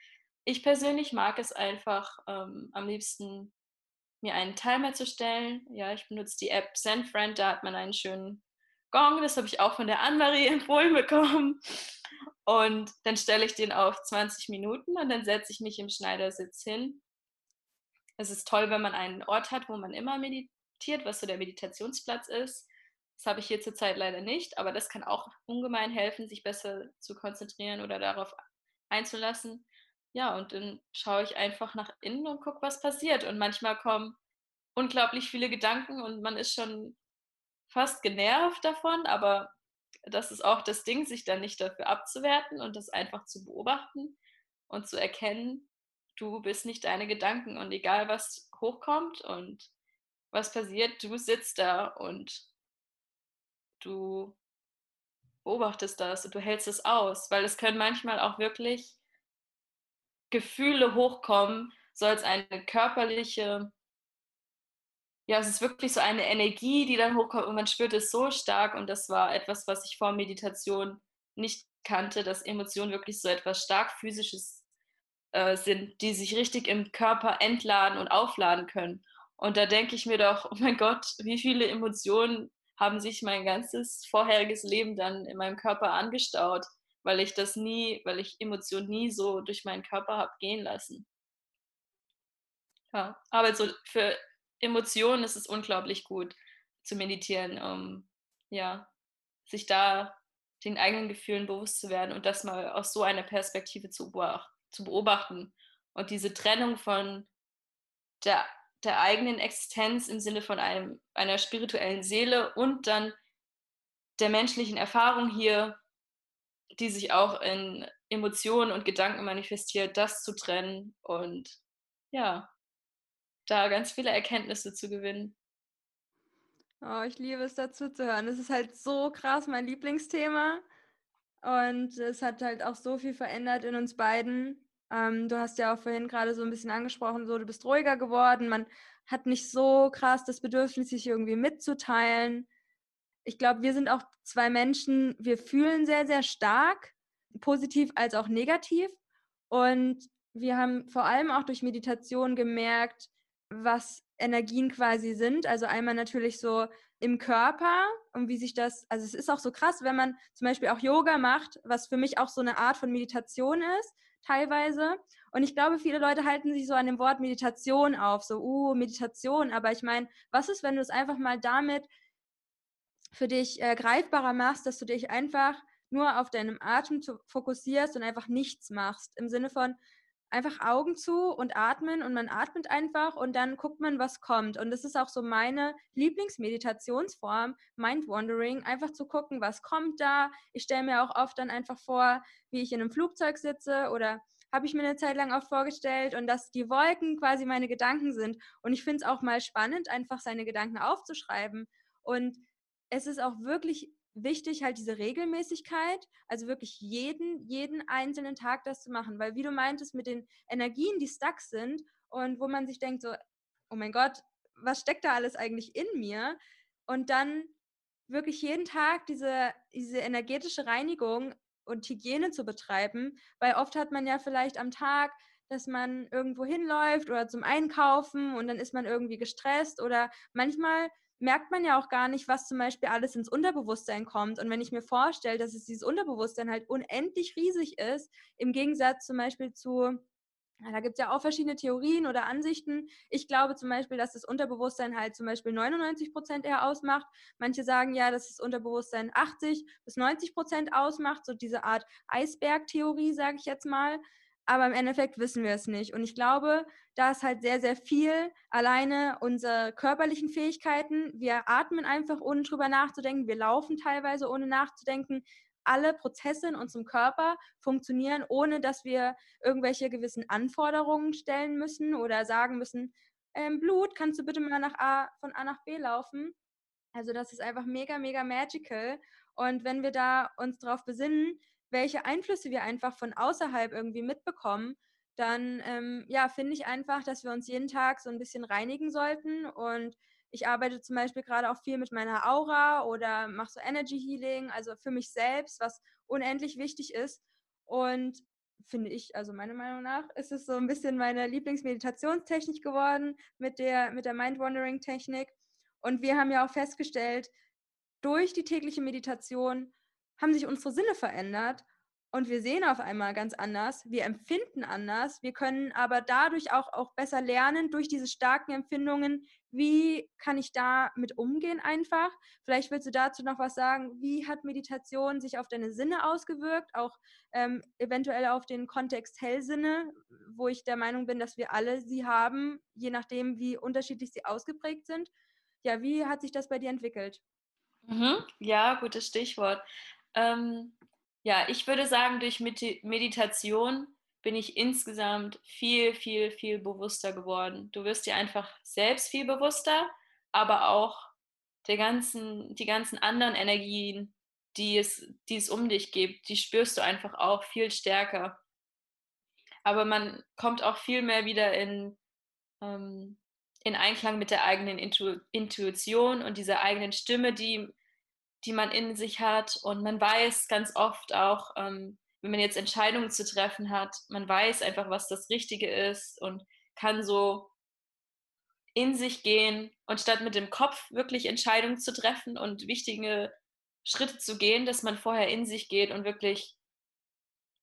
Ich persönlich mag es einfach ähm, am liebsten, mir einen Timer zu stellen. Ja, ich benutze die App ZenFriend, da hat man einen schönen Gong, das habe ich auch von der Anne-Marie empfohlen bekommen. Und dann stelle ich den auf 20 Minuten und dann setze ich mich im Schneidersitz hin. Es ist toll, wenn man einen Ort hat, wo man immer meditiert, was so der Meditationsplatz ist. Das habe ich hier zurzeit leider nicht, aber das kann auch ungemein helfen, sich besser zu konzentrieren oder darauf einzulassen. Ja, und dann schaue ich einfach nach innen und gucke, was passiert. Und manchmal kommen unglaublich viele Gedanken und man ist schon fast genervt davon, aber das ist auch das Ding, sich dann nicht dafür abzuwerten und das einfach zu beobachten und zu erkennen, du bist nicht deine Gedanken und egal was hochkommt und was passiert, du sitzt da und du beobachtest das und du hältst es aus, weil es können manchmal auch wirklich Gefühle hochkommen, soll es eine körperliche ja, es ist wirklich so eine Energie, die dann hochkommt und man spürt es so stark. Und das war etwas, was ich vor Meditation nicht kannte, dass Emotionen wirklich so etwas stark physisches äh, sind, die sich richtig im Körper entladen und aufladen können. Und da denke ich mir doch, oh mein Gott, wie viele Emotionen haben sich mein ganzes vorheriges Leben dann in meinem Körper angestaut, weil ich das nie, weil ich Emotionen nie so durch meinen Körper habe gehen lassen. Ja, aber so für Emotionen ist es unglaublich gut zu meditieren, um ja, sich da den eigenen Gefühlen bewusst zu werden und das mal aus so einer Perspektive zu, zu beobachten. Und diese Trennung von der, der eigenen Existenz im Sinne von einem, einer spirituellen Seele und dann der menschlichen Erfahrung hier, die sich auch in Emotionen und Gedanken manifestiert, das zu trennen und ja, da ganz viele Erkenntnisse zu gewinnen. Oh, ich liebe es dazu zu hören. Es ist halt so krass mein Lieblingsthema. Und es hat halt auch so viel verändert in uns beiden. Ähm, du hast ja auch vorhin gerade so ein bisschen angesprochen, so du bist ruhiger geworden. Man hat nicht so krass das Bedürfnis, sich irgendwie mitzuteilen. Ich glaube, wir sind auch zwei Menschen, wir fühlen sehr, sehr stark, positiv als auch negativ. Und wir haben vor allem auch durch Meditation gemerkt, was Energien quasi sind. Also einmal natürlich so im Körper und wie sich das, also es ist auch so krass, wenn man zum Beispiel auch Yoga macht, was für mich auch so eine Art von Meditation ist, teilweise. Und ich glaube, viele Leute halten sich so an dem Wort Meditation auf, so, uh, Meditation. Aber ich meine, was ist, wenn du es einfach mal damit für dich äh, greifbarer machst, dass du dich einfach nur auf deinem Atem fokussierst und einfach nichts machst. Im Sinne von, einfach Augen zu und atmen und man atmet einfach und dann guckt man, was kommt. Und das ist auch so meine Lieblingsmeditationsform, Mind Wandering, einfach zu gucken, was kommt da. Ich stelle mir auch oft dann einfach vor, wie ich in einem Flugzeug sitze oder habe ich mir eine Zeit lang auch vorgestellt und dass die Wolken quasi meine Gedanken sind. Und ich finde es auch mal spannend, einfach seine Gedanken aufzuschreiben. Und es ist auch wirklich wichtig, halt diese Regelmäßigkeit, also wirklich jeden, jeden einzelnen Tag das zu machen, weil wie du meintest, mit den Energien, die stuck sind und wo man sich denkt so, oh mein Gott, was steckt da alles eigentlich in mir? Und dann wirklich jeden Tag diese, diese energetische Reinigung und Hygiene zu betreiben, weil oft hat man ja vielleicht am Tag dass man irgendwo hinläuft oder zum Einkaufen und dann ist man irgendwie gestresst oder manchmal merkt man ja auch gar nicht, was zum Beispiel alles ins Unterbewusstsein kommt. Und wenn ich mir vorstelle, dass es dieses Unterbewusstsein halt unendlich riesig ist, im Gegensatz zum Beispiel zu, da gibt es ja auch verschiedene Theorien oder Ansichten. Ich glaube zum Beispiel, dass das Unterbewusstsein halt zum Beispiel 99 Prozent eher ausmacht. Manche sagen ja, dass das Unterbewusstsein 80 bis 90 Prozent ausmacht, so diese Art Eisbergtheorie, sage ich jetzt mal aber im Endeffekt wissen wir es nicht. Und ich glaube, da ist halt sehr, sehr viel alleine unsere körperlichen Fähigkeiten. Wir atmen einfach, ohne drüber nachzudenken. Wir laufen teilweise, ohne nachzudenken. Alle Prozesse in unserem Körper funktionieren, ohne dass wir irgendwelche gewissen Anforderungen stellen müssen oder sagen müssen, ähm, Blut, kannst du bitte mal nach A, von A nach B laufen? Also das ist einfach mega, mega magical. Und wenn wir da uns darauf besinnen, welche Einflüsse wir einfach von außerhalb irgendwie mitbekommen, dann ähm, ja, finde ich einfach, dass wir uns jeden Tag so ein bisschen reinigen sollten. Und ich arbeite zum Beispiel gerade auch viel mit meiner Aura oder mache so Energy Healing, also für mich selbst, was unendlich wichtig ist. Und finde ich, also meiner Meinung nach, ist es so ein bisschen meine Lieblingsmeditationstechnik geworden mit der, mit der Mind-Wandering-Technik. Und wir haben ja auch festgestellt, durch die tägliche Meditation haben sich unsere Sinne verändert und wir sehen auf einmal ganz anders, wir empfinden anders, wir können aber dadurch auch, auch besser lernen, durch diese starken Empfindungen, wie kann ich da mit umgehen einfach. Vielleicht willst du dazu noch was sagen, wie hat Meditation sich auf deine Sinne ausgewirkt, auch ähm, eventuell auf den Kontext Hellsinne, wo ich der Meinung bin, dass wir alle sie haben, je nachdem, wie unterschiedlich sie ausgeprägt sind. Ja, wie hat sich das bei dir entwickelt? Mhm. Ja, gutes Stichwort. Ähm, ja, ich würde sagen, durch Meditation bin ich insgesamt viel, viel, viel bewusster geworden. Du wirst dir einfach selbst viel bewusster, aber auch der ganzen, die ganzen anderen Energien, die es, die es um dich gibt, die spürst du einfach auch viel stärker. Aber man kommt auch viel mehr wieder in, ähm, in Einklang mit der eigenen Intu Intuition und dieser eigenen Stimme, die die man in sich hat. Und man weiß ganz oft auch, ähm, wenn man jetzt Entscheidungen zu treffen hat, man weiß einfach, was das Richtige ist und kann so in sich gehen und statt mit dem Kopf wirklich Entscheidungen zu treffen und wichtige Schritte zu gehen, dass man vorher in sich geht und wirklich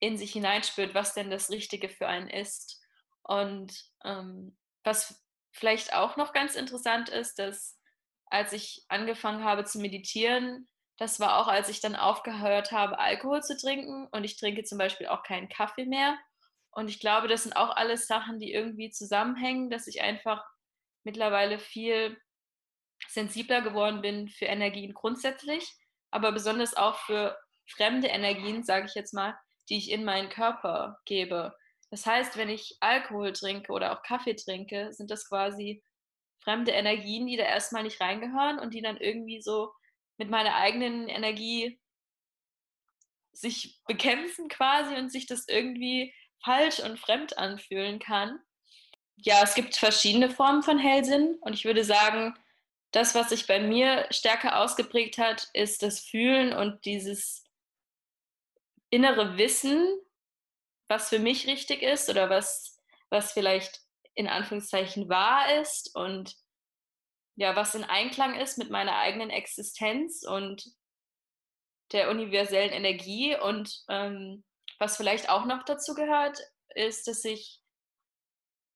in sich hineinspürt, was denn das Richtige für einen ist. Und ähm, was vielleicht auch noch ganz interessant ist, dass als ich angefangen habe zu meditieren, das war auch, als ich dann aufgehört habe, Alkohol zu trinken. Und ich trinke zum Beispiel auch keinen Kaffee mehr. Und ich glaube, das sind auch alles Sachen, die irgendwie zusammenhängen, dass ich einfach mittlerweile viel sensibler geworden bin für Energien grundsätzlich, aber besonders auch für fremde Energien, sage ich jetzt mal, die ich in meinen Körper gebe. Das heißt, wenn ich Alkohol trinke oder auch Kaffee trinke, sind das quasi fremde Energien, die da erstmal nicht reingehören und die dann irgendwie so mit meiner eigenen Energie sich bekämpfen quasi und sich das irgendwie falsch und fremd anfühlen kann. Ja, es gibt verschiedene Formen von Hellsinn und ich würde sagen, das, was sich bei mir stärker ausgeprägt hat, ist das Fühlen und dieses innere Wissen, was für mich richtig ist oder was, was vielleicht in Anführungszeichen wahr ist und ja, was in Einklang ist mit meiner eigenen Existenz und der universellen Energie. Und ähm, was vielleicht auch noch dazu gehört, ist, dass ich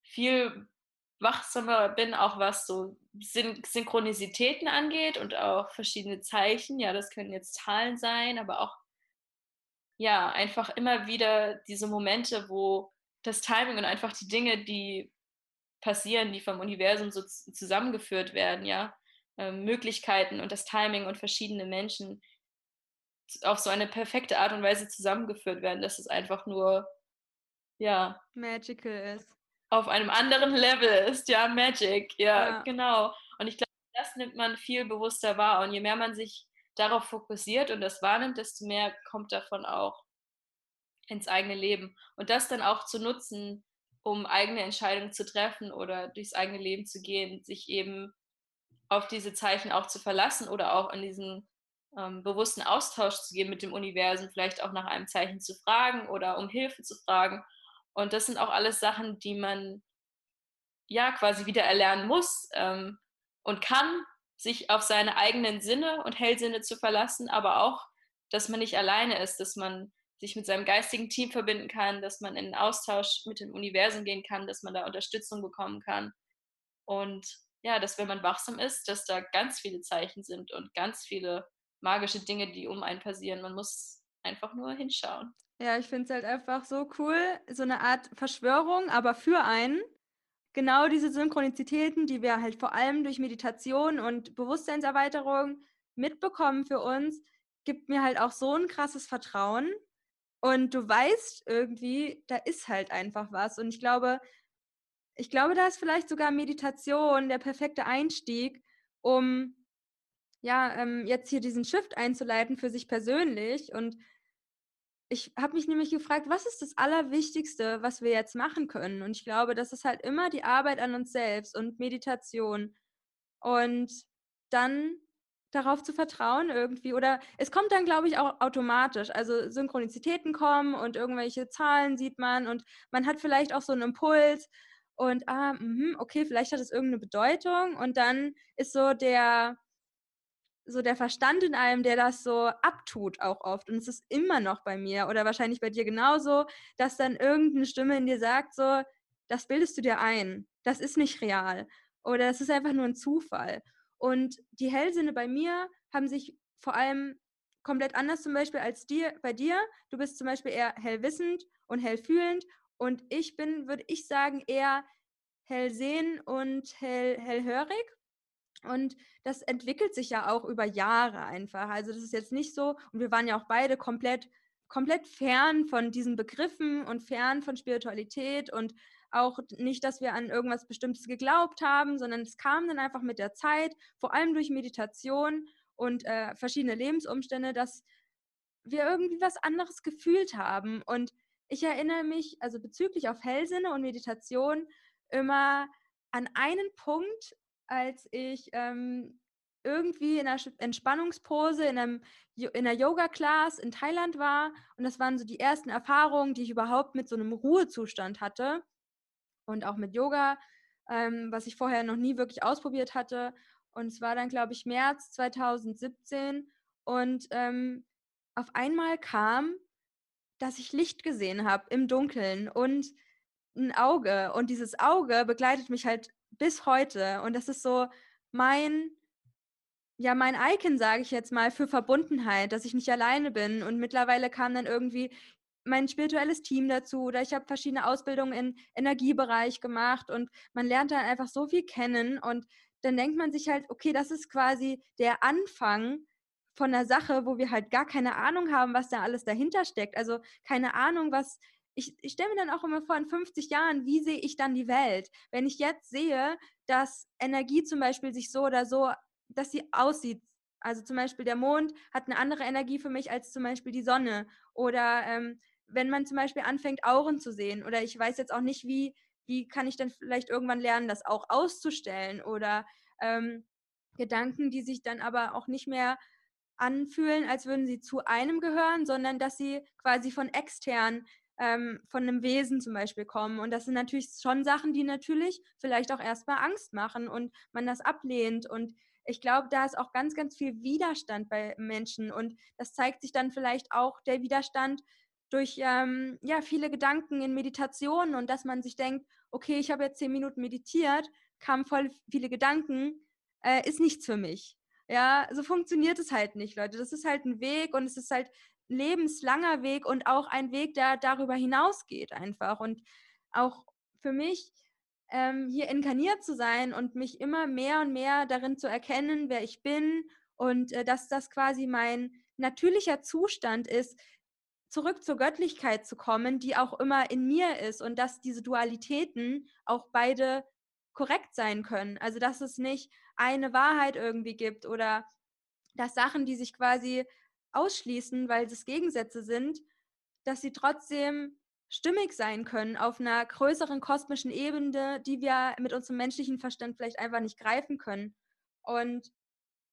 viel wachsamer bin, auch was so Syn Synchronizitäten angeht und auch verschiedene Zeichen. Ja, das können jetzt Zahlen sein, aber auch ja, einfach immer wieder diese Momente, wo das Timing und einfach die Dinge, die passieren, die vom Universum so zusammengeführt werden, ja. Ähm, Möglichkeiten und das Timing und verschiedene Menschen auf so eine perfekte Art und Weise zusammengeführt werden, dass es einfach nur, ja. Magical ist. Auf einem anderen Level ist, ja, Magic, ja, ja. genau. Und ich glaube, das nimmt man viel bewusster wahr. Und je mehr man sich darauf fokussiert und das wahrnimmt, desto mehr kommt davon auch ins eigene Leben. Und das dann auch zu nutzen, um eigene Entscheidungen zu treffen oder durchs eigene Leben zu gehen, sich eben auf diese Zeichen auch zu verlassen oder auch in diesen ähm, bewussten Austausch zu gehen mit dem Universum, vielleicht auch nach einem Zeichen zu fragen oder um Hilfe zu fragen. Und das sind auch alles Sachen, die man ja quasi wieder erlernen muss ähm, und kann, sich auf seine eigenen Sinne und Hellsinne zu verlassen, aber auch, dass man nicht alleine ist, dass man sich mit seinem geistigen Team verbinden kann, dass man in den Austausch mit den Universen gehen kann, dass man da Unterstützung bekommen kann. Und ja, dass wenn man wachsam ist, dass da ganz viele Zeichen sind und ganz viele magische Dinge, die um einen passieren. Man muss einfach nur hinschauen. Ja, ich finde es halt einfach so cool, so eine Art Verschwörung, aber für einen. Genau diese Synchronizitäten, die wir halt vor allem durch Meditation und Bewusstseinserweiterung mitbekommen für uns, gibt mir halt auch so ein krasses Vertrauen, und du weißt irgendwie, da ist halt einfach was. Und ich glaube, ich glaube, da ist vielleicht sogar Meditation der perfekte Einstieg, um ja, ähm, jetzt hier diesen Shift einzuleiten für sich persönlich. Und ich habe mich nämlich gefragt, was ist das Allerwichtigste, was wir jetzt machen können? Und ich glaube, das ist halt immer die Arbeit an uns selbst und Meditation. Und dann darauf zu vertrauen irgendwie. Oder es kommt dann, glaube ich, auch automatisch. Also Synchronizitäten kommen und irgendwelche Zahlen sieht man und man hat vielleicht auch so einen Impuls und ah, mh, okay, vielleicht hat es irgendeine Bedeutung und dann ist so der so der Verstand in einem, der das so abtut auch oft. Und es ist immer noch bei mir oder wahrscheinlich bei dir genauso, dass dann irgendeine Stimme in dir sagt, so, das bildest du dir ein. Das ist nicht real. Oder das ist einfach nur ein Zufall. Und die Hellsinne bei mir haben sich vor allem komplett anders zum Beispiel als dir, bei dir. Du bist zum Beispiel eher hellwissend und hellfühlend und ich bin, würde ich sagen, eher hellsehen und hell, hellhörig. Und das entwickelt sich ja auch über Jahre einfach. Also das ist jetzt nicht so, und wir waren ja auch beide komplett, komplett fern von diesen Begriffen und fern von Spiritualität und auch nicht, dass wir an irgendwas Bestimmtes geglaubt haben, sondern es kam dann einfach mit der Zeit, vor allem durch Meditation und äh, verschiedene Lebensumstände, dass wir irgendwie was anderes gefühlt haben. Und ich erinnere mich, also bezüglich auf Hellsinne und Meditation, immer an einen Punkt, als ich ähm, irgendwie in einer Entspannungspose in, einem, in einer Yoga-Class in Thailand war. Und das waren so die ersten Erfahrungen, die ich überhaupt mit so einem Ruhezustand hatte und auch mit Yoga, ähm, was ich vorher noch nie wirklich ausprobiert hatte. Und es war dann, glaube ich, März 2017. Und ähm, auf einmal kam, dass ich Licht gesehen habe im Dunkeln und ein Auge. Und dieses Auge begleitet mich halt bis heute. Und das ist so mein, ja, mein Icon, sage ich jetzt mal, für Verbundenheit, dass ich nicht alleine bin. Und mittlerweile kam dann irgendwie mein spirituelles Team dazu oder ich habe verschiedene Ausbildungen im Energiebereich gemacht und man lernt dann einfach so viel kennen und dann denkt man sich halt, okay, das ist quasi der Anfang von einer Sache, wo wir halt gar keine Ahnung haben, was da alles dahinter steckt. Also keine Ahnung, was ich, ich stelle mir dann auch immer vor, in 50 Jahren, wie sehe ich dann die Welt? Wenn ich jetzt sehe, dass Energie zum Beispiel sich so oder so, dass sie aussieht, also zum Beispiel der Mond hat eine andere Energie für mich als zum Beispiel die Sonne. Oder ähm, wenn man zum Beispiel anfängt, Auren zu sehen, oder ich weiß jetzt auch nicht, wie, wie kann ich dann vielleicht irgendwann lernen, das auch auszustellen oder ähm, Gedanken, die sich dann aber auch nicht mehr anfühlen, als würden sie zu einem gehören, sondern dass sie quasi von extern, ähm, von einem Wesen zum Beispiel kommen. Und das sind natürlich schon Sachen, die natürlich vielleicht auch erstmal Angst machen und man das ablehnt. Und ich glaube, da ist auch ganz, ganz viel Widerstand bei Menschen. Und das zeigt sich dann vielleicht auch der Widerstand durch ähm, ja, viele Gedanken in Meditationen und dass man sich denkt, okay, ich habe jetzt zehn Minuten meditiert, kamen voll viele Gedanken, äh, ist nichts für mich. Ja, so funktioniert es halt nicht, Leute. Das ist halt ein Weg und es ist halt ein lebenslanger Weg und auch ein Weg, der darüber hinausgeht einfach. Und auch für mich, ähm, hier inkarniert zu sein und mich immer mehr und mehr darin zu erkennen, wer ich bin und äh, dass das quasi mein natürlicher Zustand ist, zurück zur Göttlichkeit zu kommen, die auch immer in mir ist und dass diese Dualitäten auch beide korrekt sein können. Also dass es nicht eine Wahrheit irgendwie gibt oder dass Sachen, die sich quasi ausschließen, weil es Gegensätze sind, dass sie trotzdem stimmig sein können auf einer größeren kosmischen Ebene, die wir mit unserem menschlichen Verstand vielleicht einfach nicht greifen können. Und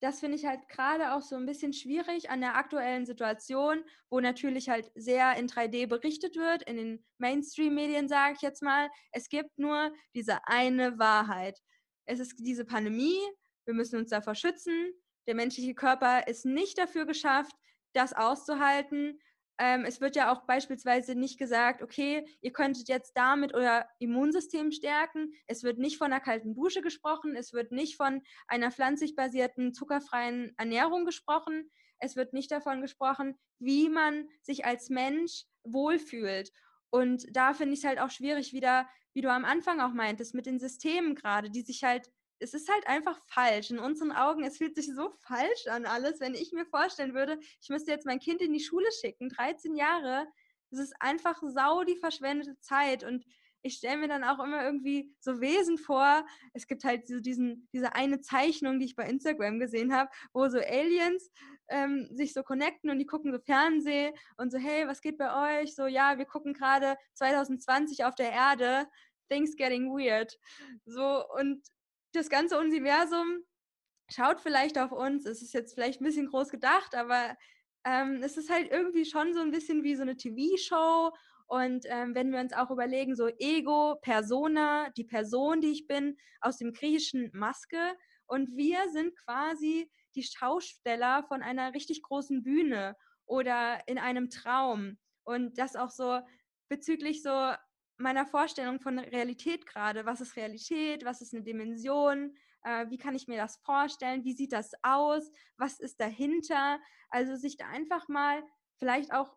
das finde ich halt gerade auch so ein bisschen schwierig an der aktuellen Situation, wo natürlich halt sehr in 3D berichtet wird, in den Mainstream-Medien sage ich jetzt mal. Es gibt nur diese eine Wahrheit. Es ist diese Pandemie, wir müssen uns davor schützen. Der menschliche Körper ist nicht dafür geschafft, das auszuhalten. Ähm, es wird ja auch beispielsweise nicht gesagt, okay, ihr könntet jetzt damit euer Immunsystem stärken. Es wird nicht von einer kalten Dusche gesprochen. Es wird nicht von einer pflanzlich basierten, zuckerfreien Ernährung gesprochen. Es wird nicht davon gesprochen, wie man sich als Mensch wohlfühlt. Und da finde ich es halt auch schwierig, wieder, wie du am Anfang auch meintest, mit den Systemen gerade, die sich halt es ist halt einfach falsch. In unseren Augen, es fühlt sich so falsch an alles, wenn ich mir vorstellen würde, ich müsste jetzt mein Kind in die Schule schicken, 13 Jahre. Es ist einfach sau die verschwendete Zeit. Und ich stelle mir dann auch immer irgendwie so Wesen vor. Es gibt halt so diesen, diese eine Zeichnung, die ich bei Instagram gesehen habe, wo so Aliens ähm, sich so connecten und die gucken so Fernsehen und so, hey, was geht bei euch? So, ja, wir gucken gerade 2020 auf der Erde, things getting weird. So, und das ganze Universum schaut vielleicht auf uns. Es ist jetzt vielleicht ein bisschen groß gedacht, aber ähm, es ist halt irgendwie schon so ein bisschen wie so eine TV-Show. Und ähm, wenn wir uns auch überlegen, so Ego, Persona, die Person, die ich bin, aus dem griechischen Maske. Und wir sind quasi die Schausteller von einer richtig großen Bühne oder in einem Traum. Und das auch so bezüglich so meiner Vorstellung von Realität gerade. Was ist Realität? Was ist eine Dimension? Äh, wie kann ich mir das vorstellen? Wie sieht das aus? Was ist dahinter? Also sich da einfach mal vielleicht auch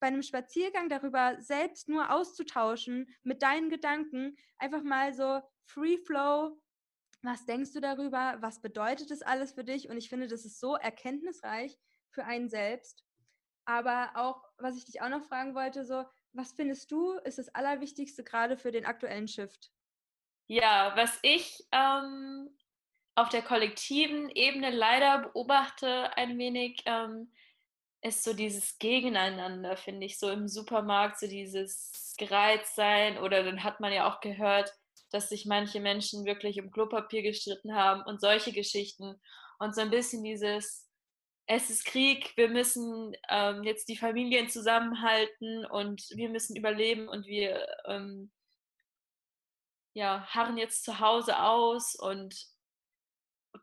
bei einem Spaziergang darüber selbst nur auszutauschen mit deinen Gedanken, einfach mal so Free Flow. Was denkst du darüber? Was bedeutet das alles für dich? Und ich finde, das ist so erkenntnisreich für einen selbst. Aber auch, was ich dich auch noch fragen wollte, so, was findest du ist das Allerwichtigste gerade für den aktuellen Shift? Ja, was ich ähm, auf der kollektiven Ebene leider beobachte ein wenig, ähm, ist so dieses Gegeneinander, finde ich, so im Supermarkt, so dieses Gereiztsein oder dann hat man ja auch gehört, dass sich manche Menschen wirklich um Klopapier gestritten haben und solche Geschichten und so ein bisschen dieses, es ist Krieg, wir müssen ähm, jetzt die Familien zusammenhalten und wir müssen überleben und wir ähm, ja, harren jetzt zu Hause aus und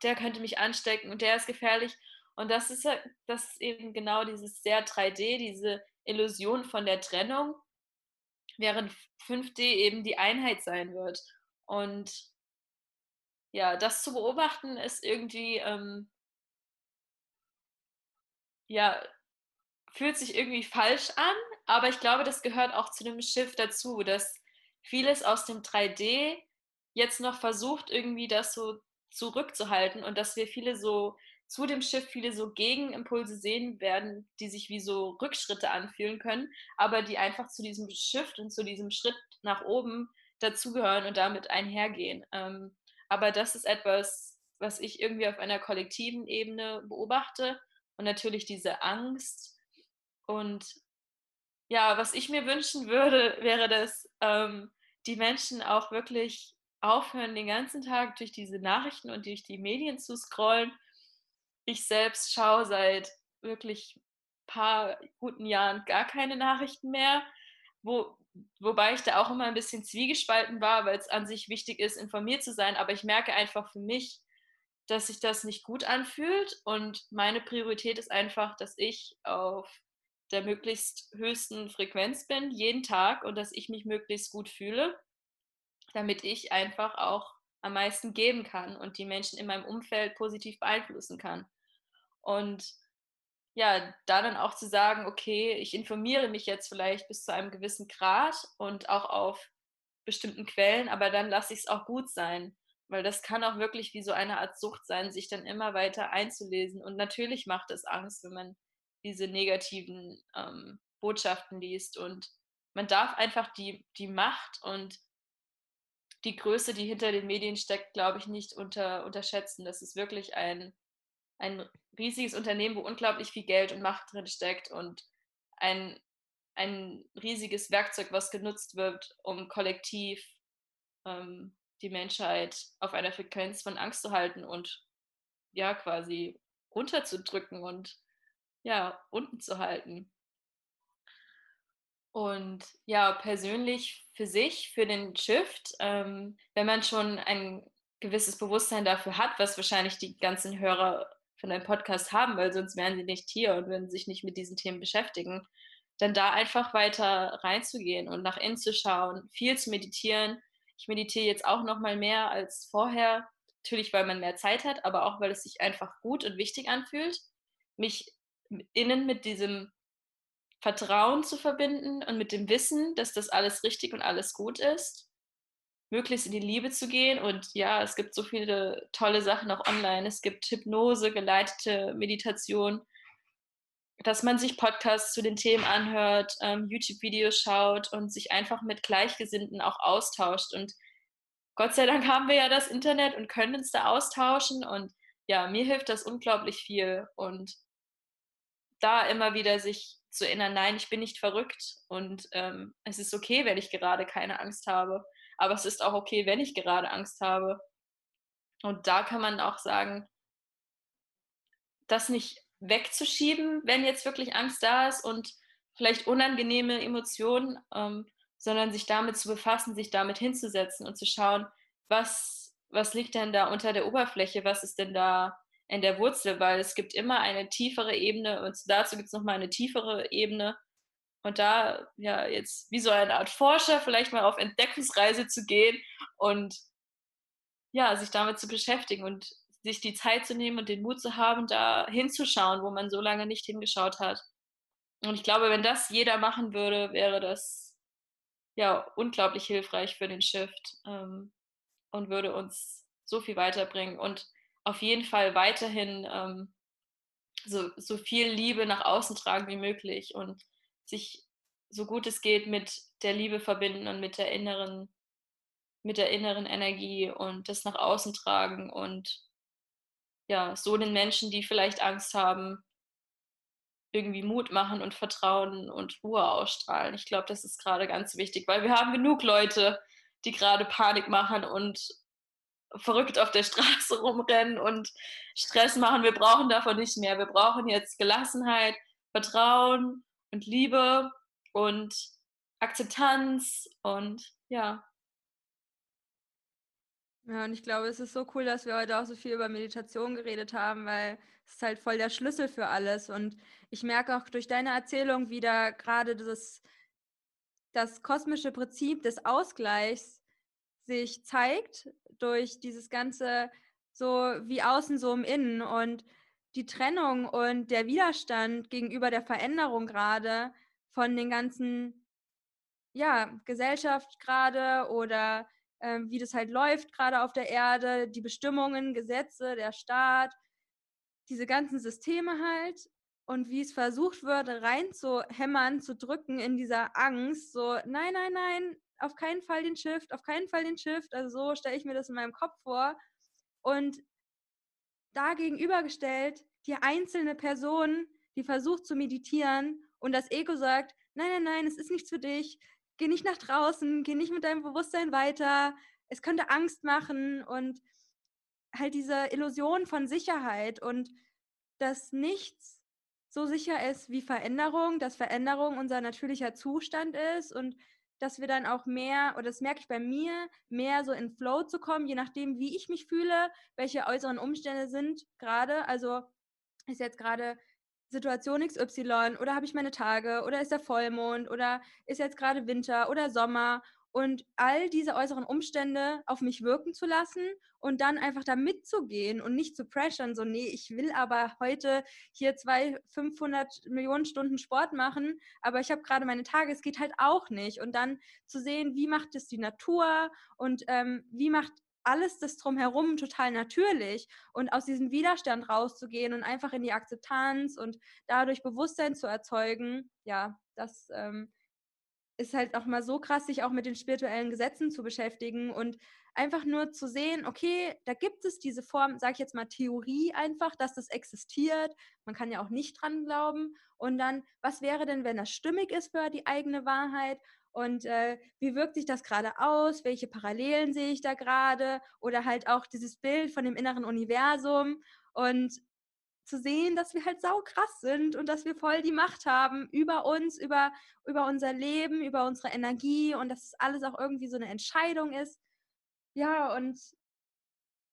der könnte mich anstecken und der ist gefährlich. Und das ist, das ist eben genau dieses sehr 3D, diese Illusion von der Trennung, während 5D eben die Einheit sein wird. Und ja, das zu beobachten ist irgendwie, ähm, ja, fühlt sich irgendwie falsch an, aber ich glaube, das gehört auch zu dem Schiff dazu, dass vieles aus dem 3D jetzt noch versucht, irgendwie das so zurückzuhalten und dass wir viele so zu dem Schiff viele so Gegenimpulse sehen werden, die sich wie so Rückschritte anfühlen können, aber die einfach zu diesem Shift und zu diesem Schritt nach oben dazugehören und damit einhergehen. Ähm, aber das ist etwas, was ich irgendwie auf einer kollektiven Ebene beobachte und natürlich diese Angst und ja, was ich mir wünschen würde, wäre, dass ähm, die Menschen auch wirklich aufhören, den ganzen Tag durch diese Nachrichten und durch die Medien zu scrollen. Ich selbst schaue seit wirklich paar guten Jahren gar keine Nachrichten mehr, wo, wobei ich da auch immer ein bisschen zwiegespalten war, weil es an sich wichtig ist, informiert zu sein. Aber ich merke einfach für mich, dass sich das nicht gut anfühlt und meine Priorität ist einfach, dass ich auf der möglichst höchsten Frequenz bin, jeden Tag und dass ich mich möglichst gut fühle, damit ich einfach auch am meisten geben kann und die Menschen in meinem Umfeld positiv beeinflussen kann. Und ja, da dann auch zu sagen, okay, ich informiere mich jetzt vielleicht bis zu einem gewissen Grad und auch auf bestimmten Quellen, aber dann lasse ich es auch gut sein, weil das kann auch wirklich wie so eine Art Sucht sein, sich dann immer weiter einzulesen. Und natürlich macht es Angst, wenn man diese negativen ähm, Botschaften liest. Und man darf einfach die, die Macht und die Größe, die hinter den Medien steckt, glaube ich, nicht unter, unterschätzen. Das ist wirklich ein, ein riesiges Unternehmen, wo unglaublich viel Geld und Macht drin steckt und ein, ein riesiges Werkzeug, was genutzt wird, um kollektiv ähm, die Menschheit auf einer Frequenz von Angst zu halten und ja, quasi runterzudrücken und ja, unten zu halten. Und ja, persönlich für sich, für den Shift, ähm, wenn man schon ein gewisses Bewusstsein dafür hat, was wahrscheinlich die ganzen Hörer von deinem Podcast haben, weil sonst wären sie nicht hier und würden sich nicht mit diesen Themen beschäftigen, dann da einfach weiter reinzugehen und nach innen zu schauen, viel zu meditieren. Ich meditiere jetzt auch noch mal mehr als vorher, natürlich weil man mehr Zeit hat, aber auch weil es sich einfach gut und wichtig anfühlt, mich innen mit diesem Vertrauen zu verbinden und mit dem Wissen, dass das alles richtig und alles gut ist, möglichst in die Liebe zu gehen. Und ja, es gibt so viele tolle Sachen auch online. Es gibt Hypnose, geleitete Meditation. Dass man sich Podcasts zu den Themen anhört, ähm, YouTube-Videos schaut und sich einfach mit Gleichgesinnten auch austauscht. Und Gott sei Dank haben wir ja das Internet und können uns da austauschen. Und ja, mir hilft das unglaublich viel. Und da immer wieder sich zu erinnern, nein, ich bin nicht verrückt und ähm, es ist okay, wenn ich gerade keine Angst habe. Aber es ist auch okay, wenn ich gerade Angst habe. Und da kann man auch sagen, das nicht wegzuschieben, wenn jetzt wirklich Angst da ist und vielleicht unangenehme Emotionen, ähm, sondern sich damit zu befassen, sich damit hinzusetzen und zu schauen, was, was liegt denn da unter der Oberfläche, was ist denn da in der Wurzel, weil es gibt immer eine tiefere Ebene und dazu gibt es nochmal eine tiefere Ebene. Und da, ja, jetzt wie so eine Art Forscher vielleicht mal auf Entdeckungsreise zu gehen und ja, sich damit zu beschäftigen und sich die Zeit zu nehmen und den Mut zu haben, da hinzuschauen, wo man so lange nicht hingeschaut hat. Und ich glaube, wenn das jeder machen würde, wäre das ja unglaublich hilfreich für den Shift ähm, und würde uns so viel weiterbringen und auf jeden Fall weiterhin ähm, so, so viel Liebe nach außen tragen wie möglich und sich so gut es geht mit der Liebe verbinden und mit der inneren, mit der inneren Energie und das nach außen tragen und ja, so den Menschen, die vielleicht Angst haben, irgendwie Mut machen und Vertrauen und Ruhe ausstrahlen. Ich glaube, das ist gerade ganz wichtig, weil wir haben genug Leute, die gerade Panik machen und verrückt auf der Straße rumrennen und Stress machen. Wir brauchen davon nicht mehr. Wir brauchen jetzt Gelassenheit, Vertrauen und Liebe und Akzeptanz und ja, ja, und ich glaube, es ist so cool, dass wir heute auch so viel über Meditation geredet haben, weil es ist halt voll der Schlüssel für alles. Und ich merke auch durch deine Erzählung wieder gerade das, das kosmische Prinzip des Ausgleichs sich zeigt durch dieses ganze so wie außen so im Innen und die Trennung und der Widerstand gegenüber der Veränderung gerade von den ganzen ja Gesellschaft gerade oder ähm, wie das halt läuft gerade auf der Erde, die Bestimmungen, Gesetze, der Staat, diese ganzen Systeme halt und wie es versucht wird, reinzuhämmern, zu drücken in dieser Angst, so nein, nein, nein, auf keinen Fall den Shift, auf keinen Fall den Shift, also so stelle ich mir das in meinem Kopf vor. Und da gegenübergestellt die einzelne Person, die versucht zu meditieren und das Ego sagt, nein, nein, nein, es ist nichts für dich, geh nicht nach draußen, geh nicht mit deinem Bewusstsein weiter, es könnte Angst machen und halt diese Illusion von Sicherheit und dass nichts so sicher ist wie Veränderung, dass Veränderung unser natürlicher Zustand ist und dass wir dann auch mehr, oder das merke ich bei mir, mehr so in Flow zu kommen, je nachdem, wie ich mich fühle, welche äußeren Umstände sind gerade. Also ist jetzt gerade Situation XY oder habe ich meine Tage oder ist der Vollmond oder ist jetzt gerade Winter oder Sommer und all diese äußeren Umstände auf mich wirken zu lassen und dann einfach da mitzugehen und nicht zu pressern, so, nee, ich will aber heute hier zwei 500 Millionen Stunden Sport machen, aber ich habe gerade meine Tage, es geht halt auch nicht. Und dann zu sehen, wie macht es die Natur und ähm, wie macht alles das drumherum total natürlich und aus diesem Widerstand rauszugehen und einfach in die Akzeptanz und dadurch Bewusstsein zu erzeugen, ja, das ähm, ist halt auch mal so krass, sich auch mit den spirituellen Gesetzen zu beschäftigen und einfach nur zu sehen, okay, da gibt es diese Form, sage ich jetzt mal Theorie einfach, dass das existiert. Man kann ja auch nicht dran glauben. Und dann, was wäre denn, wenn das stimmig ist für die eigene Wahrheit? Und äh, wie wirkt sich das gerade aus? Welche Parallelen sehe ich da gerade? Oder halt auch dieses Bild von dem inneren Universum und zu sehen, dass wir halt sau krass sind und dass wir voll die Macht haben über uns, über, über unser Leben, über unsere Energie und dass alles auch irgendwie so eine Entscheidung ist. Ja, und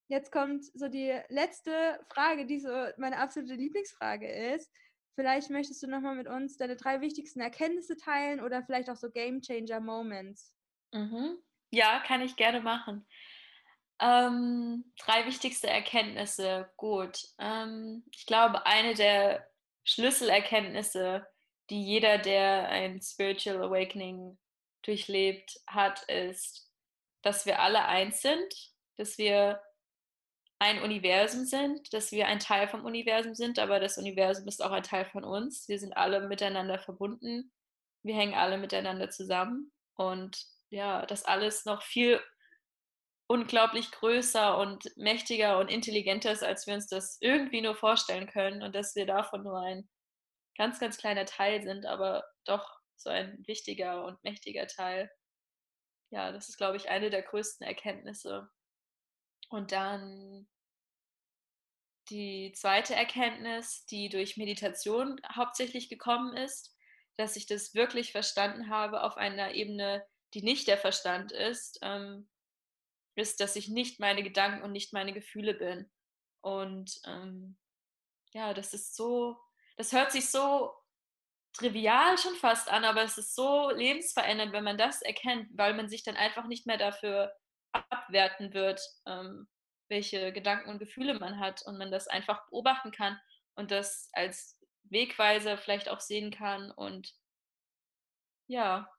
jetzt kommt so die letzte Frage, die so meine absolute Lieblingsfrage ist. Vielleicht möchtest du nochmal mit uns deine drei wichtigsten Erkenntnisse teilen oder vielleicht auch so Game Changer Moments. Mhm. Ja, kann ich gerne machen. Ähm, drei wichtigste Erkenntnisse. Gut. Ähm, ich glaube, eine der Schlüsselerkenntnisse, die jeder, der ein Spiritual Awakening durchlebt hat, ist, dass wir alle eins sind, dass wir ein Universum sind, dass wir ein Teil vom Universum sind, aber das Universum ist auch ein Teil von uns. Wir sind alle miteinander verbunden. Wir hängen alle miteinander zusammen und ja, das alles noch viel unglaublich größer und mächtiger und intelligenter ist, als wir uns das irgendwie nur vorstellen können und dass wir davon nur ein ganz, ganz kleiner Teil sind, aber doch so ein wichtiger und mächtiger Teil. Ja, das ist, glaube ich, eine der größten Erkenntnisse. Und dann die zweite Erkenntnis, die durch Meditation hauptsächlich gekommen ist, dass ich das wirklich verstanden habe auf einer Ebene, die nicht der Verstand ist, ähm, ist, dass ich nicht meine Gedanken und nicht meine Gefühle bin. Und ähm, ja, das ist so, das hört sich so trivial schon fast an, aber es ist so lebensverändernd, wenn man das erkennt, weil man sich dann einfach nicht mehr dafür abwerten wird, ähm, welche Gedanken und Gefühle man hat und man das einfach beobachten kann und das als Wegweiser vielleicht auch sehen kann. Und ja,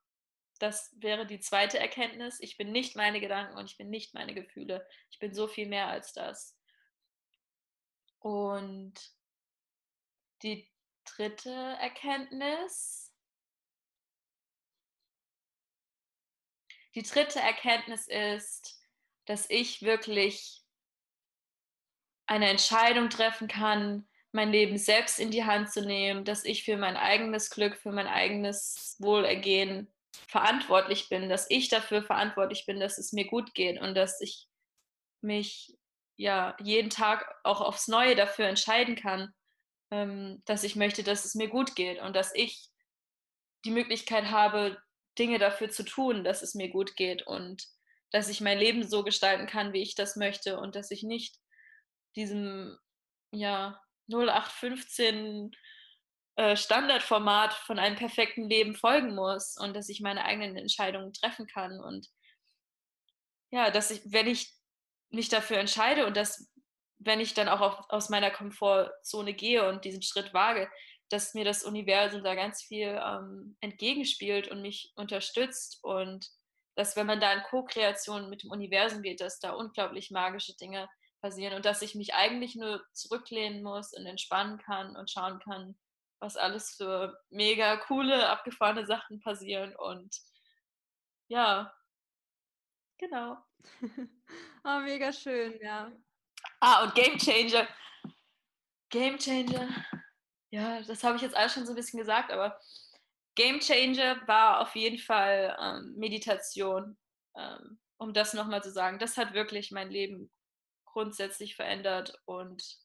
das wäre die zweite Erkenntnis. Ich bin nicht meine Gedanken und ich bin nicht meine Gefühle. Ich bin so viel mehr als das. Und die dritte Erkenntnis. Die dritte Erkenntnis ist, dass ich wirklich eine Entscheidung treffen kann, mein Leben selbst in die Hand zu nehmen, dass ich für mein eigenes Glück, für mein eigenes Wohlergehen verantwortlich bin, dass ich dafür verantwortlich bin, dass es mir gut geht und dass ich mich ja jeden Tag auch aufs Neue dafür entscheiden kann, ähm, dass ich möchte, dass es mir gut geht und dass ich die Möglichkeit habe, Dinge dafür zu tun, dass es mir gut geht und dass ich mein Leben so gestalten kann, wie ich das möchte und dass ich nicht diesem ja 0815 äh, Standardformat von einem perfekten Leben folgen muss und dass ich meine eigenen Entscheidungen treffen kann und ja, dass ich, wenn ich mich dafür entscheide und dass, wenn ich dann auch auf, aus meiner Komfortzone gehe und diesen Schritt wage, dass mir das Universum da ganz viel ähm, entgegenspielt und mich unterstützt und dass, wenn man da in Co-Kreation mit dem Universum geht, dass da unglaublich magische Dinge passieren und dass ich mich eigentlich nur zurücklehnen muss und entspannen kann und schauen kann, was alles für mega coole, abgefahrene Sachen passieren. Und ja, genau. oh, mega schön, ja. Ah, und Game Changer. Game Changer. Ja, das habe ich jetzt alles schon so ein bisschen gesagt, aber Game Changer war auf jeden Fall ähm, Meditation, ähm, um das nochmal zu sagen. Das hat wirklich mein Leben grundsätzlich verändert und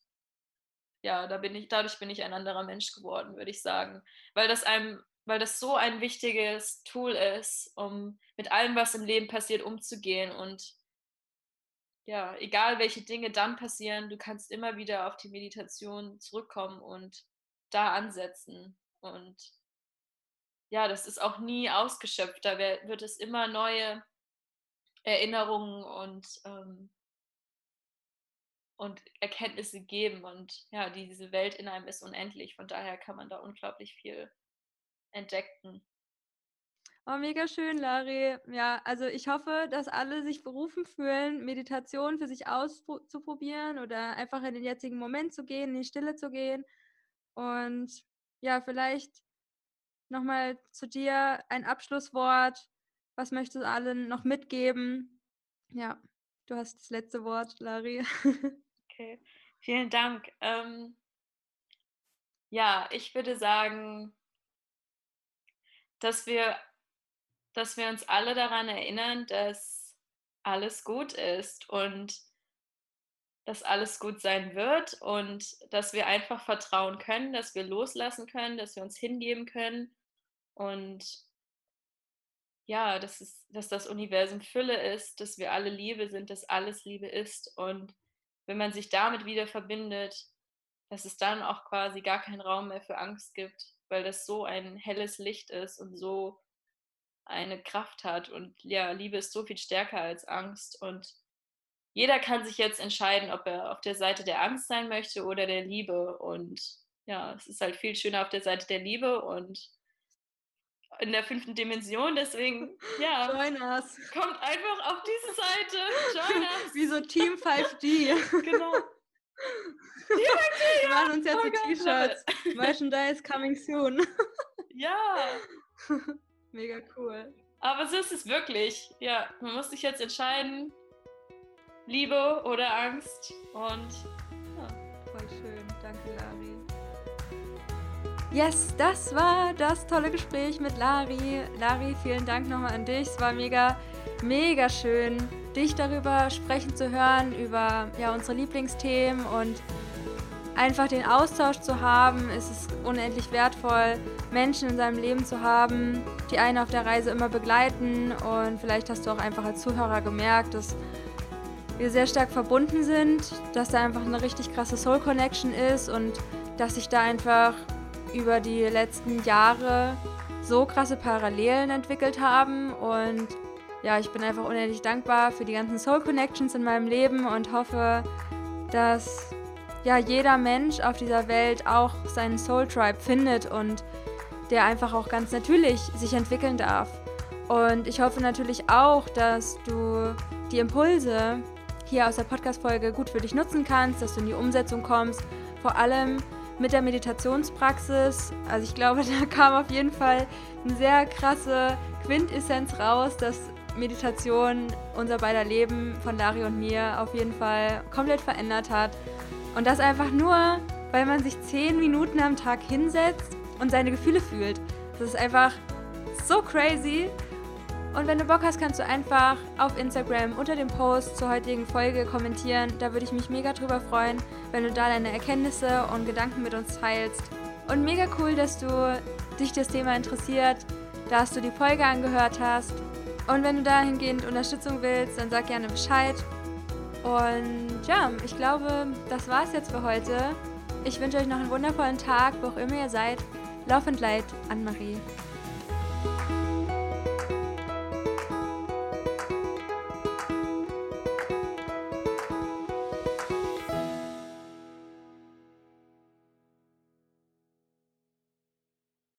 ja, da bin ich, dadurch bin ich ein anderer Mensch geworden, würde ich sagen. Weil das einem, weil das so ein wichtiges Tool ist, um mit allem, was im Leben passiert, umzugehen. Und ja, egal welche Dinge dann passieren, du kannst immer wieder auf die Meditation zurückkommen und da ansetzen. Und ja, das ist auch nie ausgeschöpft. Da wird es immer neue Erinnerungen und ähm, und Erkenntnisse geben. Und ja, diese Welt in einem ist unendlich. Von daher kann man da unglaublich viel entdecken. Oh, mega schön, Lari. Ja, also ich hoffe, dass alle sich berufen fühlen, Meditation für sich auszuprobieren oder einfach in den jetzigen Moment zu gehen, in die Stille zu gehen. Und ja, vielleicht nochmal zu dir ein Abschlusswort. Was möchtest du allen noch mitgeben? Ja, du hast das letzte Wort, Lari. Okay, vielen Dank. Ähm, ja, ich würde sagen, dass wir, dass wir uns alle daran erinnern, dass alles gut ist und dass alles gut sein wird und dass wir einfach vertrauen können, dass wir loslassen können, dass wir uns hingeben können und ja, dass, es, dass das Universum Fülle ist, dass wir alle Liebe sind, dass alles Liebe ist und wenn man sich damit wieder verbindet, dass es dann auch quasi gar keinen Raum mehr für Angst gibt, weil das so ein helles Licht ist und so eine Kraft hat. Und ja, Liebe ist so viel stärker als Angst. Und jeder kann sich jetzt entscheiden, ob er auf der Seite der Angst sein möchte oder der Liebe. Und ja, es ist halt viel schöner auf der Seite der Liebe. Und in der fünften Dimension, deswegen, ja. Join us. Kommt einfach auf diese Seite. Join us. Wie so Team 5D. genau. Wir machen uns jetzt oh die T-Shirts. Merchandise coming soon. ja. Mega cool. Aber so ist es wirklich. Ja, man muss sich jetzt entscheiden. Liebe oder Angst. Und ja. Voll schön. Danke, Lari. Yes, das war das tolle Gespräch mit Lari. Lari, vielen Dank nochmal an dich. Es war mega, mega schön, dich darüber sprechen zu hören, über ja, unsere Lieblingsthemen und einfach den Austausch zu haben. Es ist unendlich wertvoll, Menschen in seinem Leben zu haben, die einen auf der Reise immer begleiten. Und vielleicht hast du auch einfach als Zuhörer gemerkt, dass wir sehr stark verbunden sind, dass da einfach eine richtig krasse Soul Connection ist und dass sich da einfach über die letzten Jahre so krasse Parallelen entwickelt haben und ja, ich bin einfach unendlich dankbar für die ganzen Soul Connections in meinem Leben und hoffe, dass ja jeder Mensch auf dieser Welt auch seinen Soul Tribe findet und der einfach auch ganz natürlich sich entwickeln darf. Und ich hoffe natürlich auch, dass du die Impulse hier aus der Podcast-Folge gut für dich nutzen kannst, dass du in die Umsetzung kommst. Vor allem mit der Meditationspraxis. Also ich glaube, da kam auf jeden Fall eine sehr krasse Quintessenz raus, dass Meditation unser beider Leben von Dari und mir auf jeden Fall komplett verändert hat. Und das einfach nur, weil man sich zehn Minuten am Tag hinsetzt und seine Gefühle fühlt. Das ist einfach so crazy. Und wenn du Bock hast, kannst du einfach auf Instagram unter dem Post zur heutigen Folge kommentieren. Da würde ich mich mega drüber freuen, wenn du da deine Erkenntnisse und Gedanken mit uns teilst. Und mega cool, dass du dich das Thema interessiert, dass du die Folge angehört hast. Und wenn du dahingehend Unterstützung willst, dann sag gerne Bescheid. Und ja, ich glaube, das war's jetzt für heute. Ich wünsche euch noch einen wundervollen Tag, wo auch immer ihr seid. Lauf und Leid, Anne-Marie.